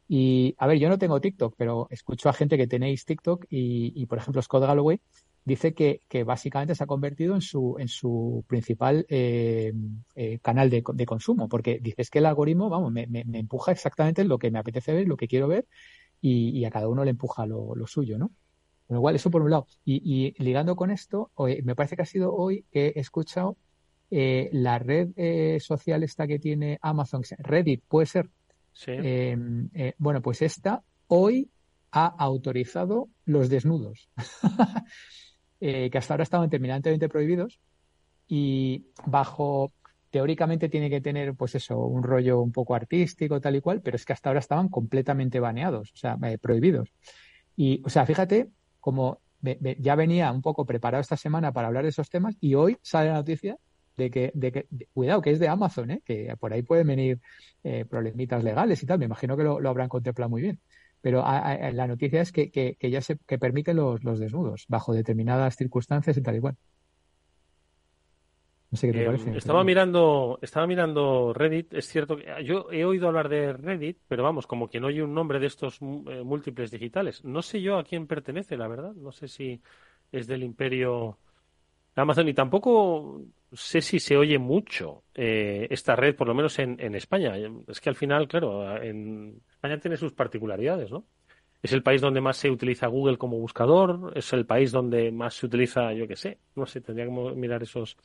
Y, a ver, yo no tengo TikTok, pero escucho a gente que tenéis TikTok y, y por ejemplo, Scott Galloway dice que, que, básicamente se ha convertido en su, en su principal eh, eh, canal de, de, consumo, porque dices que el algoritmo, vamos, me, me, empuja exactamente lo que me apetece ver, lo que quiero ver, y, y a cada uno le empuja lo, lo, suyo, ¿no? Con lo cual, eso por un lado. Y, y ligando con esto, me parece que ha sido hoy que he escuchado eh, la red eh, social esta que tiene Amazon, Reddit, puede ser, Sí. Eh, eh, bueno, pues esta hoy ha autorizado los desnudos, *laughs* eh, que hasta ahora estaban terminantemente prohibidos y bajo, teóricamente tiene que tener, pues eso, un rollo un poco artístico, tal y cual, pero es que hasta ahora estaban completamente baneados, o sea, prohibidos. Y, o sea, fíjate como ya venía un poco preparado esta semana para hablar de esos temas y hoy sale la noticia de que, de que de, cuidado, que es de Amazon, ¿eh? que por ahí pueden venir eh, problemitas legales y tal. Me imagino que lo, lo habrán contemplado muy bien. Pero a, a, la noticia es que, que, que ya se que permiten los, los, desnudos bajo determinadas circunstancias y tal y cual. No sé qué te parece. Estaba mirando, estaba mirando Reddit. Es cierto que yo he oído hablar de Reddit, pero vamos, como quien oye un nombre de estos múltiples digitales. No sé yo a quién pertenece, la verdad. No sé si es del imperio Amazon y tampoco sé si se oye mucho eh, esta red, por lo menos en, en, España. Es que al final, claro, en España tiene sus particularidades, ¿no? Es el país donde más se utiliza Google como buscador, es el país donde más se utiliza, yo qué sé, no sé, tendría que mirar esos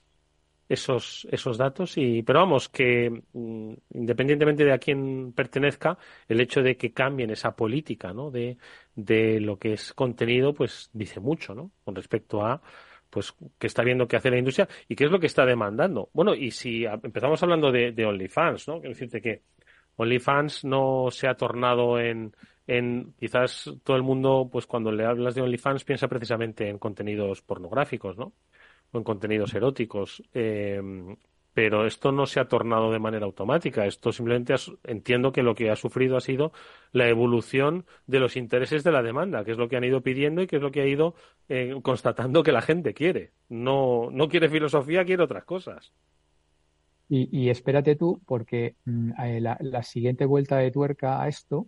esos esos datos y pero vamos que mm, independientemente de a quién pertenezca el hecho de que cambien esa política no de, de lo que es contenido pues dice mucho no con respecto a pues qué está viendo que hace la industria y qué es lo que está demandando. Bueno, y si empezamos hablando de, OnlyFans, ¿no? Quiero decirte que OnlyFans no se ha tornado en, en quizás todo el mundo, pues cuando le hablas de OnlyFans piensa precisamente en contenidos pornográficos, ¿no? O en contenidos eróticos. Eh, pero esto no se ha tornado de manera automática. Esto simplemente entiendo que lo que ha sufrido ha sido la evolución de los intereses de la demanda, que es lo que han ido pidiendo y que es lo que ha ido eh, constatando que la gente quiere. No, no quiere filosofía, quiere otras cosas. Y, espérate tú, porque mm, eh, la, siguiente vuelta de tuerca a esto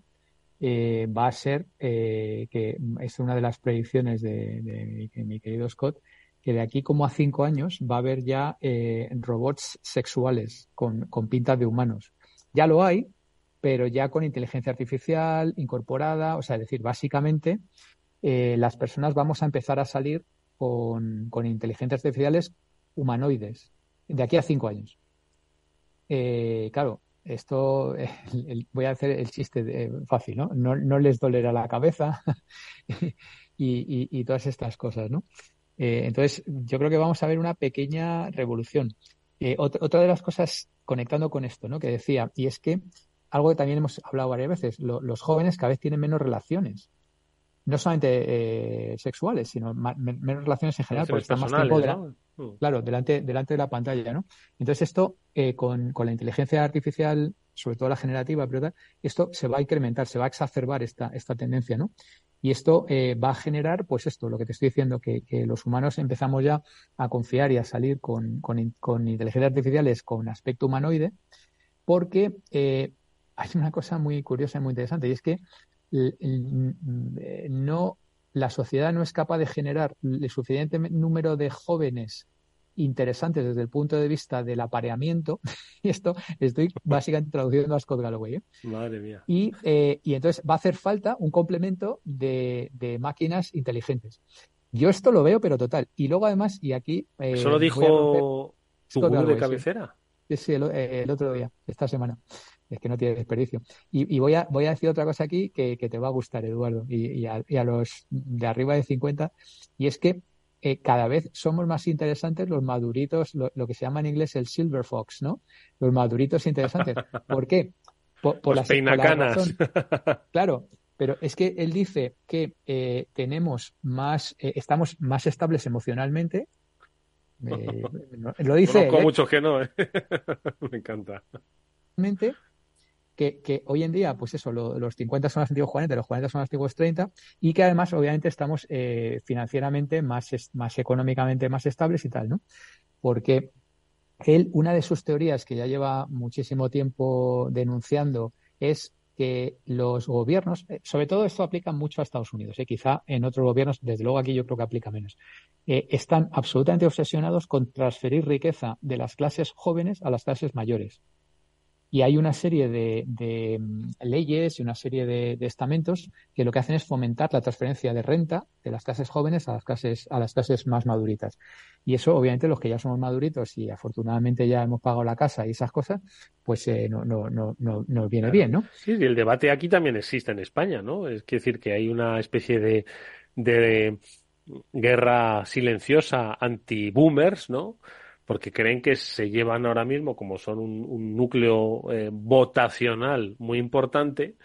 eh, va a ser que es una de las predicciones de mi querido Scott, que de aquí como a cinco años va a haber ya eh, robots sexuales con, con pintas de humanos. Ya lo hay, pero ya con inteligencia artificial incorporada, o sea, es decir, básicamente eh, las personas vamos a empezar a salir con, con inteligencias artificiales humanoides de aquí a cinco años. Eh, claro, esto *laughs* voy a hacer el chiste fácil, ¿no? ¿no? ¿no? les dolerá la cabeza *laughs* y, y, todas estas cosas, ¿no? Eh, entonces, yo creo que vamos a ver una pequeña revolución. Eh, otra, de las cosas conectando con esto, ¿no? Que decía, y es que algo que también hemos hablado varias veces, los jóvenes cada vez tienen menos relaciones. No solamente eh, sexuales, sino menos relaciones en general, porque están más tiempo mm. claro, delante, delante de la pantalla, ¿no? Entonces esto, con, con, la inteligencia artificial, sobre todo la generativa, pero esto se va a incrementar, se va a exacerbar esta, esta tendencia, ¿no? Y esto eh, va a generar, pues esto, lo que te estoy diciendo, que, los humanos empezamos ya a confiar y a salir con, con, con inteligencias artificiales con aspecto humanoide, porque eh, hay una cosa muy curiosa y muy interesante, y es que no, la sociedad no es capaz de generar el suficiente número de jóvenes interesantes desde el punto de vista del apareamiento. *laughs* y esto estoy básicamente traduciendo a Scott Galloway. ¿eh? Madre mía. Y, eh, y, entonces va a hacer falta un complemento de, de, máquinas inteligentes. Yo esto lo veo, pero total. Y luego además, y aquí... Eh, ¿Eso lo dijo su de cabecera? Sí, sí el, otro día, esta semana. Es que no tiene desperdicio. Y, y voy, a, voy a decir otra cosa aquí que, que te va a gustar, Eduardo, y, y, a, y, a, los de arriba de 50, y es que eh, cada vez somos más interesantes los maduritos, lo, que se llama en inglés el silver fox, ¿no? Los maduritos interesantes. *laughs* ¿Por qué? Por, las, peinacanas. *laughs* claro, pero es que él dice que eh, tenemos más, eh, estamos más estables emocionalmente. *laughs* lo dice. Conozco muchos que no, me encanta que, hoy en día, pues eso, los 50 son los antiguos 40, los 40 son los antiguos 30, y que además, obviamente, estamos eh, financieramente más, más económicamente más estables y tal, ¿no? Porque él, una de sus teorías que ya lleva muchísimo tiempo denunciando es que los gobiernos, eh, sobre todo esto aplica mucho a Estados Unidos, eh, quizá en otros gobiernos, desde luego aquí yo creo que aplica menos, están absolutamente obsesionados con transferir riqueza de las clases jóvenes a las clases mayores. Y hay una serie de, mm, leyes y una serie de, estamentos que lo que hacen es fomentar la transferencia de renta de las clases jóvenes a las clases, a las clases más maduritas. Y eso, obviamente, los que ya somos maduritos y afortunadamente ya hemos pagado la casa y esas cosas, pues eh, no, no, no, no, nos viene bien, ¿no? Sí, y el debate aquí también existe en España, ¿no? Es decir, que hay una especie de, de guerra silenciosa anti-boomers, ¿no? Porque creen que se llevan ahora mismo, como son un, núcleo eh, votacional muy importante,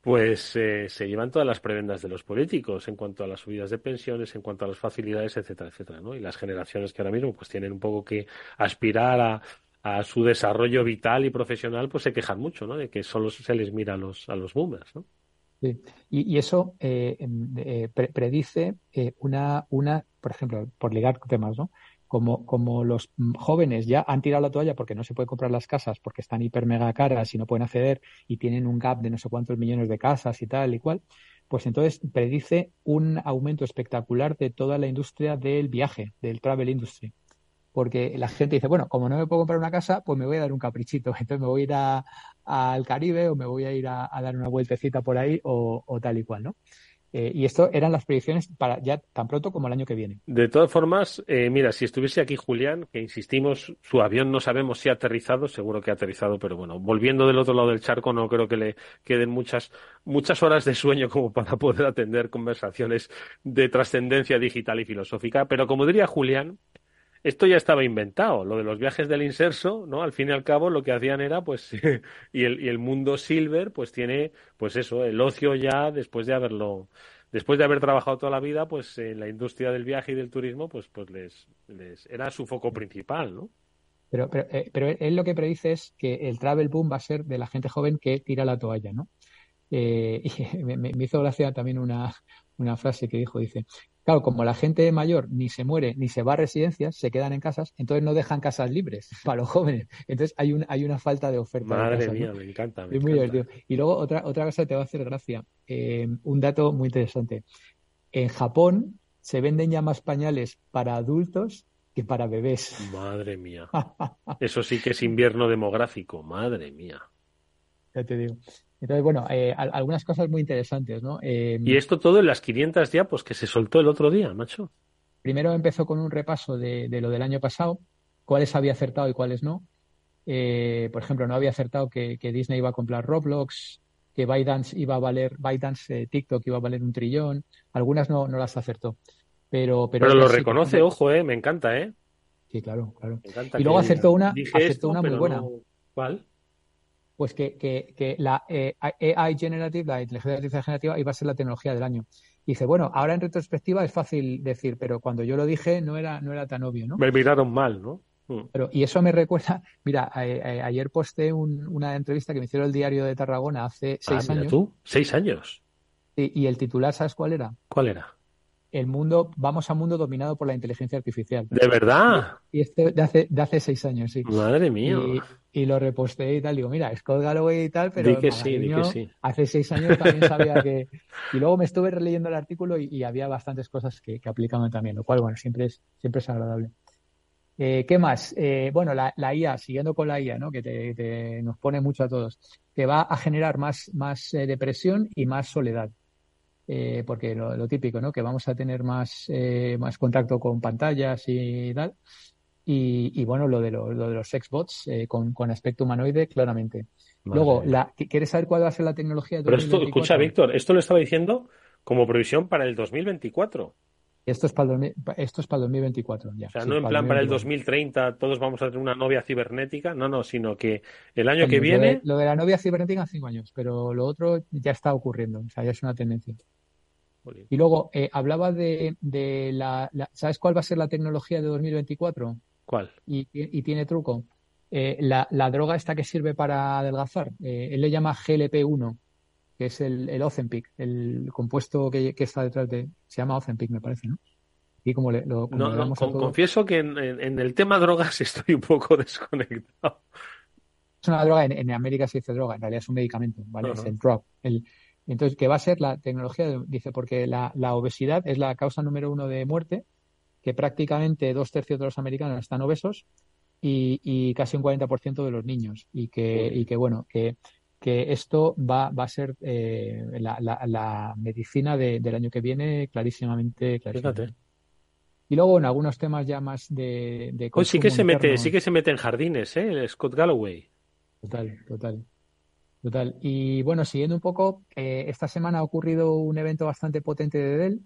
pues eh, se llevan todas las prebendas de los políticos en cuanto a las subidas de pensiones, en cuanto a las facilidades, etcétera, etcétera, ¿no? Y las generaciones que ahora mismo pues tienen un poco que aspirar a, su desarrollo vital y profesional, pues se quejan mucho, ¿no? De que solo se les mira a los, a los boomers, ¿no? Sí. Y, eso eh, predice una, una, por ejemplo, por ligar temas, ¿no? Como, como los jóvenes ya han tirado la toalla porque no se puede comprar las casas porque están hiper mega caras y no pueden acceder y tienen un gap de no sé cuántos millones de casas y tal y cual, pues entonces predice un aumento espectacular de toda la industria del viaje, del travel industry. Porque la gente dice, bueno, como no me puedo comprar una casa, pues me voy a dar un caprichito. *laughs* Entonces me voy a ir al Caribe o me voy a ir a, dar una vueltecita por ahí o, o tal y cual, ¿no? Eh, y esto eran las predicciones para ya tan pronto como el año que viene. De todas formas, eh, mira, si estuviese aquí Julián, que insistimos, su avión no sabemos si ha aterrizado, seguro que ha aterrizado, pero bueno, volviendo del otro lado del charco, no creo que le queden muchas, muchas horas de sueño como para poder atender conversaciones de trascendencia digital y filosófica. Pero como diría Julián, esto ya estaba inventado, lo de los viajes del inserso, ¿no? Al fin y al cabo lo que hacían era, pues, *laughs* y, el, y el mundo silver, pues tiene, pues eso, el ocio ya después de haberlo, después de haber trabajado toda la vida, pues en la industria del viaje y del turismo, pues, pues les, les era su foco principal, ¿no? Pero, pero, eh, pero él lo que predice es que el travel boom va a ser de la gente joven que tira la toalla, ¿no? Eh, *laughs* y me, me, hizo gracia también una, una frase que dijo, dice, claro, como la gente mayor ni se muere ni se va a residencias, se quedan en casas, entonces no dejan casas libres *laughs* para los jóvenes. Entonces hay, un, hay una falta de oferta. Madre mía, me encanta. es muy divertido. Y luego otra, otra cosa que te va a hacer gracia, eh, un dato muy interesante. En Japón se venden ya más pañales para adultos que para bebés. Madre mía. *laughs* Eso sí que es invierno demográfico, madre mía. Ya te digo. Entonces, bueno, eh, algunas cosas muy interesantes, ¿no? Eh, y esto todo en las 500 ya, pues que se soltó el otro día, macho. Primero empezó con un repaso de, lo del año pasado, cuáles había acertado y cuáles no. Eh, por ejemplo, no había acertado que, Disney iba a comprar Roblox, que ByteDance iba a valer, ByteDance TikTok iba a valer un trillón. Algunas no, no las acertó. Pero, pero, pero lo reconoce, ojo, eh, me encanta, ¿eh? Sí, claro, claro. y luego acertó una, acertó una muy buena. ¿Cuál? Pues que, que, que la eh, AI Generative, la inteligencia artificial generativa, iba a ser la tecnología del año. Y dice, bueno, ahora en retrospectiva es fácil decir, pero cuando yo lo dije no era, no era tan obvio, ¿no? Me miraron mal, ¿no? Mm. Pero, y eso me recuerda, *laughs* mira, ayer posté una entrevista que me hicieron el diario de Tarragona hace seis ah, años. ¿Tú? ¿Seis años? y el titular, ¿sabes cuál era? ¿Cuál era? El mundo, vamos a un mundo dominado por la inteligencia artificial. ¿De verdad? Y esto de hace, de hace seis años, sí. Madre mía. Y, lo reposté y tal. Digo, mira, Scott Galloway y tal, pero que sí, que sí. hace seis años también sabía *laughs* que... Y luego me estuve releyendo el artículo y, había bastantes cosas que, que, aplicaban también, lo cual, bueno, siempre es, siempre es agradable. Eh, ¿Qué más? Eh, bueno, la, IA, siguiendo con la IA, ¿no? que te, nos pone mucho a todos, que va a generar más, más eh, depresión y más soledad. Eh, porque lo, típico, ¿no? Que vamos a tener más, eh, más contacto con pantallas y tal. Y, bueno, lo de, lo, de los sexbots eh, con, con, aspecto humanoide, claramente. Luego, la, ¿quieres saber cuál va a ser la tecnología de Pero esto, escucha, Víctor, esto lo estaba diciendo como previsión para el 2024. Esto es para el, esto es para el 2024, ya. O sea, no en plan para el 2030 todos vamos a tener una novia cibernética, no, no, sino que el año que viene... Lo de, la novia cibernética cinco años, pero lo otro ya está ocurriendo, o sea, ya es una tendencia. Y luego, eh, hablaba de, la, ¿Sabes cuál va a ser la tecnología de 2024? ¿Cuál? Y, tiene truco. Eh, la, droga esta que sirve para adelgazar, eh, él le llama GLP-1, que es el, el Ozempic, el compuesto que, está detrás de... Se llama Ozempic, me parece, ¿no? Y como le, lo, confieso que en, el tema drogas *laughs* estoy un poco desconectado. Es una droga, en, América se dice droga, en realidad es un medicamento, ¿vale? Es el drug. El, entonces, ¿qué va a ser la tecnología? Dice, porque la, obesidad es la causa número uno de muerte, que prácticamente dos tercios de los americanos están obesos y, casi un 40% de los niños. Y que, y que bueno, que, que esto va, va a ser eh, la, medicina del año que viene clarísimamente. clarísimamente. Y luego en algunos temas ya más de, de pues sí que se mete, sí que se mete en jardines, ¿eh? El Scott Galloway. Total, total. Total. Y bueno, siguiendo un poco, eh, esta semana ha ocurrido un evento bastante potente de Dell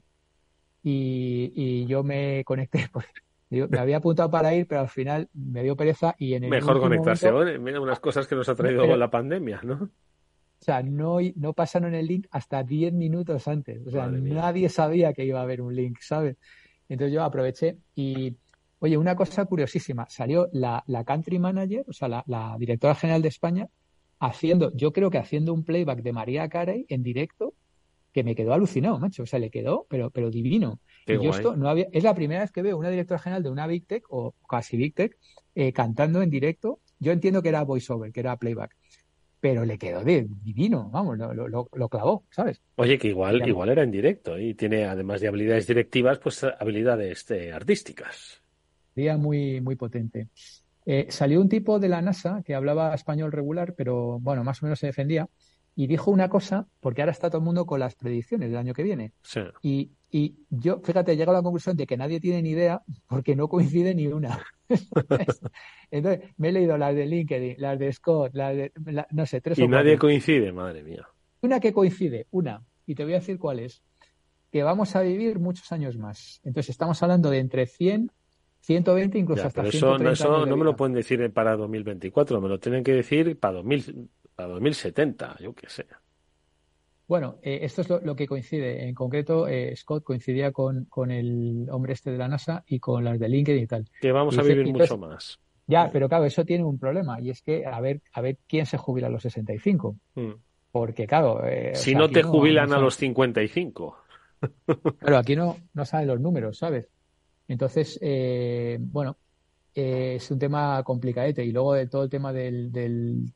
y, yo me conecté, *laughs* me había apuntado para ir, pero al final me dio pereza y en el Mejor conectarse ahora, mira unas cosas que nos ha traído la pandemia, ¿no? O sea, no, no pasaron el link hasta 10 minutos antes. O sea, nadie sabía que iba a haber un link, ¿sabes? Entonces yo aproveché y, oye, una cosa curiosísima, salió la, la country manager, o sea, la, la directora general de España, haciendo, yo creo que haciendo un playback de María Carey en directo, que me quedó alucinado, macho. O sea, le quedó, pero, pero divino. y yo esto no había, es la primera vez que veo una directora general de una Big Tech, o casi Big Tech, eh, cantando en directo. Yo entiendo que era voiceover, que era playback pero le quedó de divino, vamos, lo, lo, lo clavó, ¿sabes? Oye, que igual, igual era en directo y tiene, además de habilidades directivas, pues habilidades eh, artísticas. Día muy, muy potente. Eh, salió un tipo de la NASA que hablaba español regular, pero bueno, más o menos se defendía, y dijo una cosa, porque ahora está todo el mundo con las predicciones del año que viene. Sí. Y, y yo, fíjate, he llegado a la conclusión de que nadie tiene ni idea porque no coincide ni una. *laughs* Entonces, me he leído las de LinkedIn, las de Scott, las de, no sé, tres y nadie coincide, madre mía. Una que coincide, una, y te voy a decir cuál es, que vamos a vivir muchos años más. Entonces, estamos hablando de entre 100, 120, incluso hasta pero eso, no me lo pueden decir para 2024, me lo tienen que decir para, 2000, para 2070, yo qué sé. Bueno, eh, esto es lo, que coincide. En concreto, eh, Scott coincidía con, con, el hombre este de la NASA y con las de LinkedIn y tal. Que vamos a vivir mucho más. Ya, pero claro, eso tiene un problema y es que a ver, a ver quién se jubila a los 65. Hmm. Porque claro... Eh, si no te jubilan a los 55. Claro, aquí no, no saben los números, ¿sabes? Entonces, bueno, es un tema complicadete. Y luego de todo el tema del, del,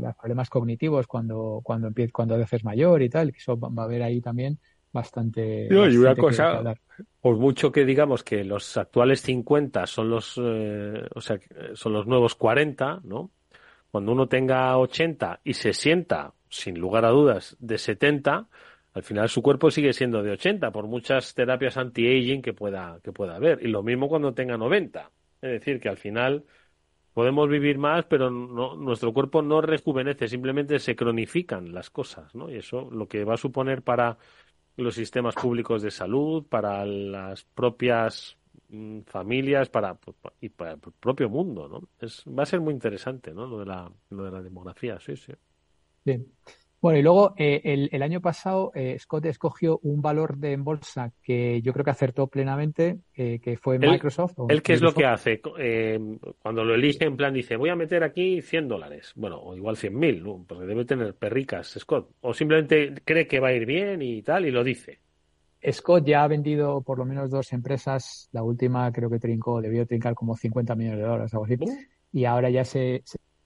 los problemas cognitivos cuando, cuando, cuando haces mayor y tal, que eso va a haber ahí también bastante. y una cosa, por mucho que digamos que los actuales 50 son los, eh, o sea, son los nuevos 40, ¿no? Cuando uno tenga 80 y se sienta, sin lugar a dudas, de 70, al final su cuerpo sigue siendo de 80 por muchas terapias anti-aging que pueda, que pueda haber. Y lo mismo cuando tenga 90. Es decir, que al final podemos vivir más, pero no, nuestro cuerpo no rejuvenece, simplemente se cronifican las cosas, ¿no? Y eso lo que va a suponer para los sistemas públicos de salud, para las propias mm, familias, para y para el propio mundo, ¿no? Es, va a ser muy interesante, ¿no? Lo de la, lo de la demografía, sí, sí. Bien. Bueno, y luego eh, el, año pasado eh, Scott escogió un valor de en bolsa que yo creo que acertó plenamente, eh, que fue Microsoft. ¿Él qué es lo que hace? cuando lo elige, en plan, dice, voy a meter aquí 100 dólares. Bueno, o igual 100 mil, porque debe tener perricas Scott. O simplemente cree que va a ir bien y tal, y lo dice. Scott ya ha vendido por lo menos dos empresas. La última creo que trincó, debió trincar como 50 millones de dólares, algo así. Uh. Y ahora ya se,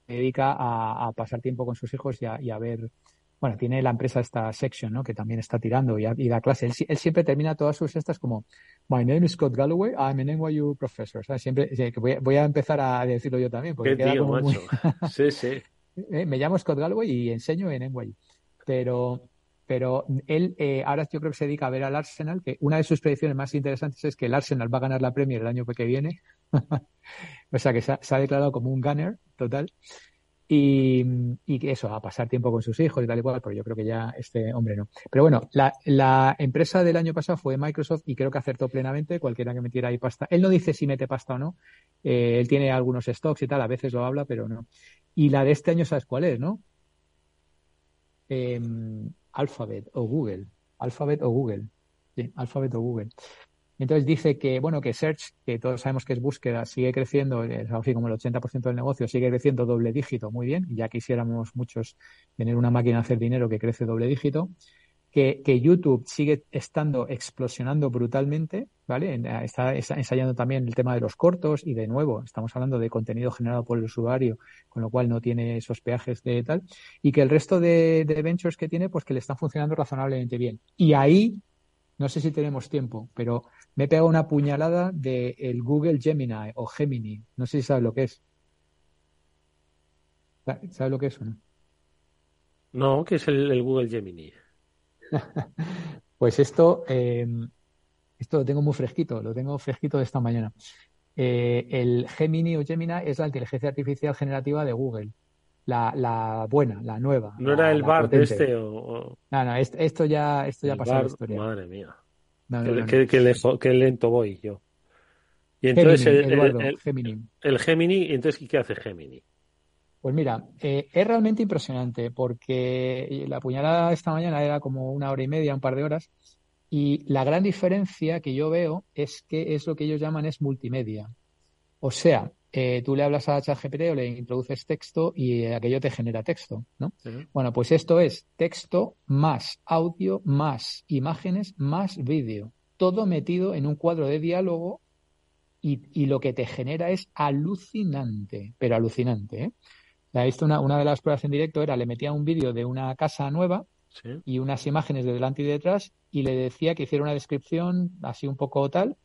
dedica a, pasar tiempo con sus hijos y a ver bueno, tiene la empresa esta section, ¿no? Que también está tirando y, da clase. Él, siempre termina todas sus estas como, My name is Scott Galloway, I'm an NYU professor. Siempre, voy, a empezar a decirlo yo también. Porque Qué tío, macho. Sí, sí. *laughs* Eh, me llamo Scott Galloway y enseño en NYU. Pero, pero él eh, ahora yo creo que se dedica a ver al Arsenal, que una de sus predicciones más interesantes es que el Arsenal va a ganar la Premier el año que viene. *laughs* o sea que se ha, declarado como un gunner total. Y, y, eso, a pasar tiempo con sus hijos y tal y cual, pero yo creo que ya este hombre no. Pero bueno, la, la empresa del año pasado fue Microsoft y creo que acertó plenamente, cualquiera que metiera ahí pasta. Él no dice si mete pasta o no, eh, él tiene algunos stocks y tal, a veces lo habla, pero no. Y la de este año, ¿sabes cuál es, no? Eh, Alphabet o Google. Alphabet o Google. Sí, Alphabet o Google. Entonces dice que, bueno, que Search, que todos sabemos que es búsqueda, sigue creciendo, es así como el 80% del negocio, sigue creciendo doble dígito, muy bien, ya quisiéramos muchos tener una máquina de hacer dinero que crece doble dígito, que, que YouTube sigue estando explosionando brutalmente, ¿vale? Está, ensayando también el tema de los cortos y de nuevo, estamos hablando de contenido generado por el usuario, con lo cual no tiene esos peajes de tal, y que el resto de, de ventures que tiene, pues que le están funcionando razonablemente bien. Y ahí, no sé si tenemos tiempo, pero me he pegado una puñalada del el Google Gemini o Gemini. No sé si sabes lo que es. ¿Sabes lo que es o no? No, que es el, Google Gemini. *laughs* pues esto, em, esto lo tengo muy fresquito, lo tengo fresquito de esta mañana. Eh, el Gemini o Gemini es la inteligencia artificial generativa de Google. La, buena, la nueva. ¿No era el BART este o...? No, no, esto, ya, esto ya pasó la historia. Madre mía que, lento voy yo. Y entonces el, Gemini. el, Gemini, entonces ¿qué hace Gemini? Pues mira, eh, es realmente impresionante porque la puñalada esta mañana era como una hora y media, un par de horas, y la gran diferencia que yo veo es que es lo que ellos llaman es multimedia. O sea, eh, tú le hablas a ChatGPT o le introduces texto y aquello te genera texto, ¿no? Bueno, pues esto es texto más audio más imágenes más vídeo, todo metido en un cuadro de diálogo y, lo que te genera es alucinante, pero alucinante, ¿eh? visto una, una de las pruebas en directo era le metía un vídeo de una casa nueva y unas imágenes de delante y detrás y le decía que hiciera una descripción así un poco tal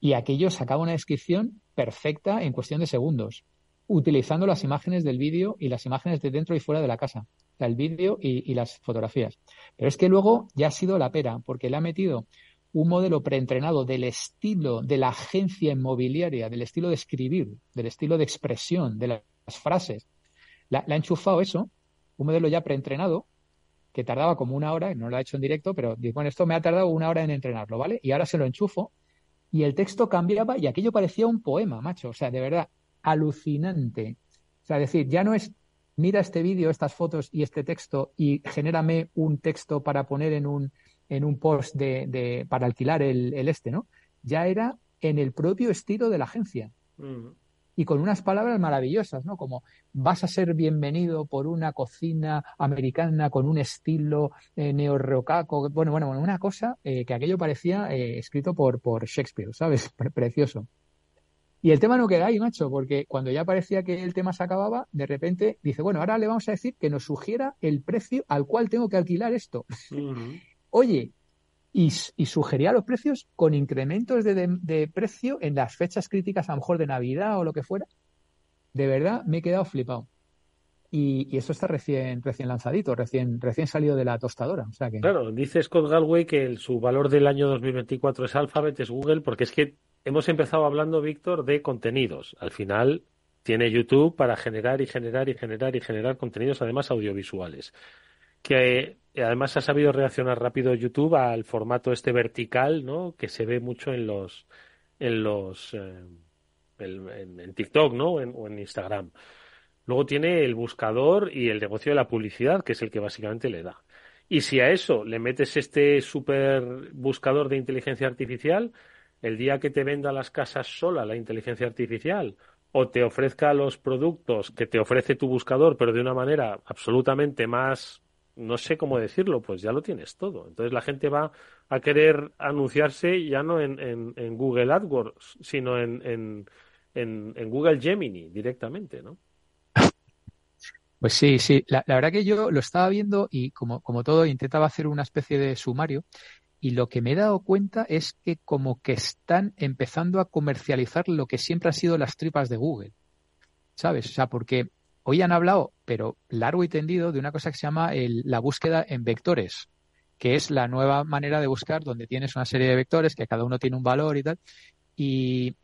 y aquello sacaba una descripción perfecta en cuestión de segundos, utilizando las imágenes del vídeo y las imágenes de dentro y fuera de la casa, el vídeo y, las fotografías. Pero es que luego ya ha sido la pera, porque le ha metido un modelo preentrenado del estilo de la agencia inmobiliaria, del estilo de escribir, del estilo de expresión, de las frases. Le ha enchufado eso, un modelo ya preentrenado, que tardaba como una hora, no lo ha hecho en directo, pero bueno, esto me ha tardado una hora en entrenarlo, ¿vale? Y ahora se lo enchufo y el texto cambiaba y aquello parecía un poema, macho. O sea, de verdad, alucinante. O sea, decir, ya no es mira este vídeo, estas fotos y este texto y genérame un texto para poner en un, en un post de, de para alquilar el, este, ¿no? Ya era en el propio estilo de la agencia. Mm y con unas palabras maravillosas, ¿no? Como vas a ser bienvenido por una cocina americana con un estilo eh, neorrocaco. Bueno, bueno, una cosa eh, que aquello parecía eh, escrito por, por Shakespeare, ¿sabes? *laughs* precioso. Y el tema no queda ahí, macho, porque cuando ya parecía que el tema se acababa, de repente dice, bueno, ahora le vamos a decir que nos sugiera el precio al cual tengo que alquilar esto. *laughs* Oye, y, sugería los precios con incrementos de, precio en las fechas críticas, a lo mejor de Navidad o lo que fuera. De verdad, me he quedado flipado. Y, eso está recién, recién lanzadito, recién, recién salido de la tostadora. O sea que... Claro, dice Scott Galway que su valor del año 2024 es Alphabet, es Google, porque es que hemos empezado hablando, Víctor, de contenidos. Al final tiene YouTube para generar y generar y generar y generar contenidos, además audiovisuales que además ha sabido reaccionar rápido YouTube al formato este vertical, ¿no? Que se ve mucho en los en los eh, en, TikTok, ¿no? o en Instagram. Luego tiene el buscador y el negocio de la publicidad, que es el que básicamente le da. Y si a eso le metes este super buscador de inteligencia artificial, el día que te venda las casas sola la inteligencia artificial o te ofrezca los productos que te ofrece tu buscador, pero de una manera absolutamente más no sé cómo decirlo, pues ya lo tienes todo. Entonces la gente va a querer anunciarse ya no en, en, Google AdWords, sino en, en, Google Gemini directamente, ¿no? *laughs* Pues sí, sí. La, verdad que yo lo estaba viendo y como, como todo intentaba hacer una especie de sumario y lo que me he dado cuenta es que como que están empezando a comercializar lo que siempre ha sido las tripas de Google. ¿Sabes? O sea, porque Hoy han hablado, pero largo y tendido, de una cosa que se llama la búsqueda en vectores, que es la nueva manera de buscar donde tienes una serie de vectores que cada uno tiene un valor y tal. Y,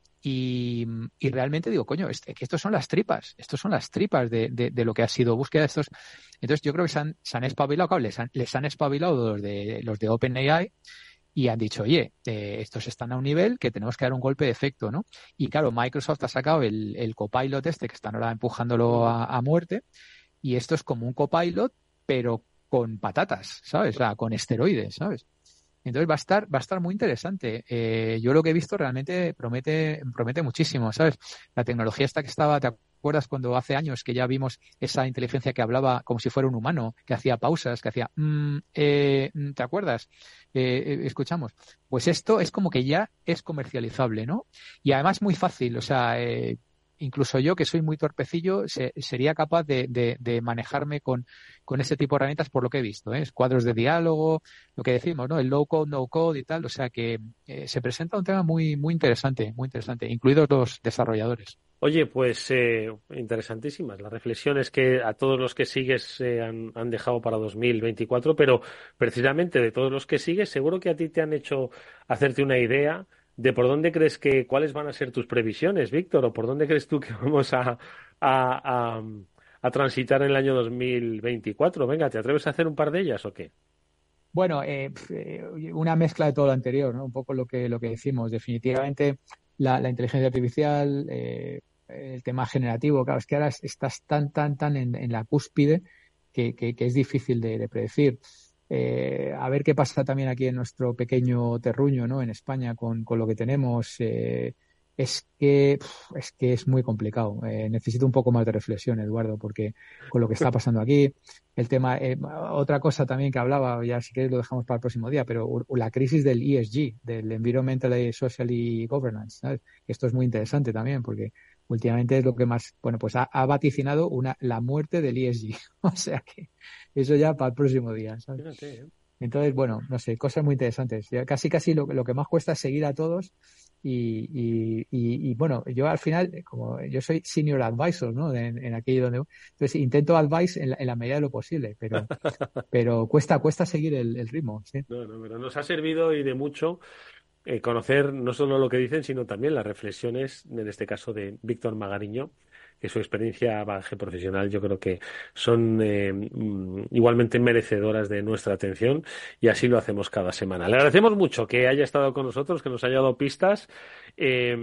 realmente digo, coño, es que estos son las tripas, estos son las tripas de, lo que ha sido búsqueda de estos. Entonces yo creo que se han, se han espabilado, les han, les han espabilado los de, los de OpenAI y han dicho, oye, eh, estos están a un nivel que tenemos que dar un golpe de efecto, ¿no? Y claro, Microsoft ha sacado el, el copilot este que están ahora empujándolo a, muerte y esto es como un copilot, pero con patatas, ¿sabes? O sea, con esteroides, ¿sabes? Entonces va a estar, va a estar muy interesante. Eh, yo lo que he visto realmente promete, promete muchísimo, ¿sabes? La tecnología esta que estaba, ¿te acuerdas cuando hace años que ya vimos esa inteligencia que hablaba como si fuera un humano, que hacía pausas, que hacía, mm, eh, ¿te acuerdas? Eh, eh, escuchamos. Pues esto es como que ya es comercializable, ¿no? Y además muy fácil, o sea, eh, incluso yo que soy muy torpecillo sería capaz de, manejarme con, con ese tipo de herramientas por lo que he visto, ¿eh? cuadros de diálogo, lo que decimos, ¿no? El low code, no code y tal, o sea que se presenta un tema muy, muy interesante, muy interesante, incluidos los desarrolladores. Oye, pues eh, interesantísimas las reflexiones que a todos los que sigues eh, han, dejado para 2024, pero precisamente de todos los que sigues, seguro que a ti te han hecho hacerte una idea de por dónde crees que, cuáles van a ser tus previsiones, Víctor, o por dónde crees tú que *laughs* vamos a, a, a, transitar en el año 2024. Venga, ¿te atreves a hacer un par de ellas o qué? Bueno, eh, una mezcla de todo lo anterior, ¿no? Un poco lo que, lo que decimos. Definitivamente la, inteligencia artificial, el tema generativo, claro, es que ahora estás tan, tan, tan en, la cúspide que, que, es difícil de, predecir. Eh, a ver qué pasa también aquí en nuestro pequeño terruño, ¿no? En España con, con lo que tenemos. Eh, es que es que es muy complicado. Eh, necesito un poco más de reflexión, Eduardo, porque con lo que está pasando aquí, el tema, eh, otra cosa también que hablaba, ya si queréis lo dejamos para el próximo día, pero la crisis del ESG, del Environmental Social y Governance, ¿sabes? Esto es muy interesante también, porque últimamente es lo que más, bueno, pues ha, vaticinado una, la muerte del ESG. *laughs* o sea que eso ya para el próximo día, ¿sabes? ¿eh? Entonces, bueno, no sé, cosas muy interesantes. Casi, casi lo, lo que más cuesta es seguir a todos y, y, bueno, yo al final, como yo soy senior advisor, ¿no? En, en aquello donde, entonces intento advice en la, en la, medida de lo posible, pero, *laughs* pero cuesta, cuesta seguir el, ritmo, ¿sí? No, no, pero nos ha servido y de mucho eh, conocer no solo lo que dicen, sino también las reflexiones, en este caso de Víctor Magariño, que su experiencia bagaje profesional yo creo que son eh, mm, igualmente merecedoras de nuestra atención y así lo hacemos cada semana. Le agradecemos mucho que haya estado con nosotros, que nos haya dado pistas. Eh,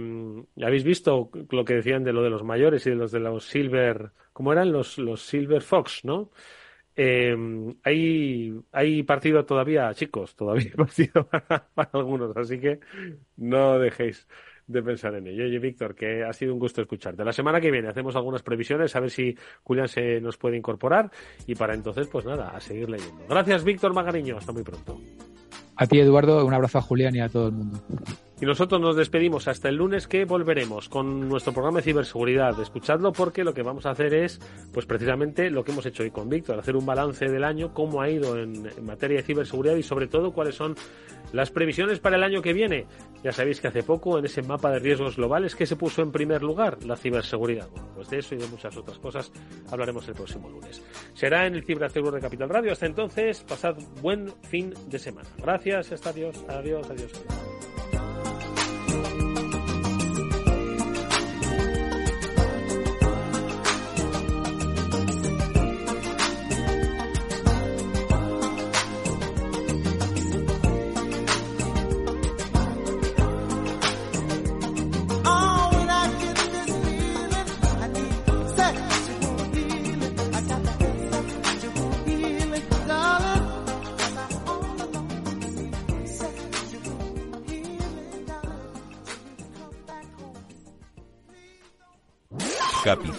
Habéis visto lo que decían de lo de los mayores y de los de los Silver, ¿cómo eran? Los, los Silver Fox, ¿no? Eh, hay, hay partido todavía, chicos, todavía *laughs* partido para algunos, así que no dejéis de pensar en ello. Oye, Víctor, que ha sido un gusto escucharte. La semana que viene hacemos algunas previsiones, a ver si Julián se nos puede incorporar y para entonces, pues nada, a seguir leyendo. Gracias, Víctor Magariño. Hasta muy pronto. A ti, Eduardo, un abrazo a Julián y a todo el mundo. Y nosotros nos despedimos hasta el lunes que volveremos con nuestro programa de ciberseguridad. Escuchadlo porque lo que vamos a hacer es, pues precisamente lo que hemos hecho hoy con Víctor, hacer un balance del año, cómo ha ido en, materia de ciberseguridad y sobre todo cuáles son las previsiones para el año que viene. Ya sabéis que hace poco en ese mapa de riesgos globales que se puso en primer lugar la ciberseguridad. Bueno, pues de eso y de muchas otras cosas hablaremos el próximo lunes. Será en el Ciberaseguro de Capital Radio. Hasta entonces, pasad buen fin de semana. Gracias, hasta adiós, adiós, adiós.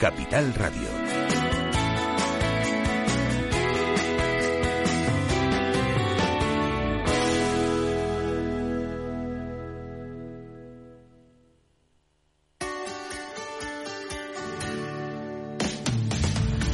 Capital Radio.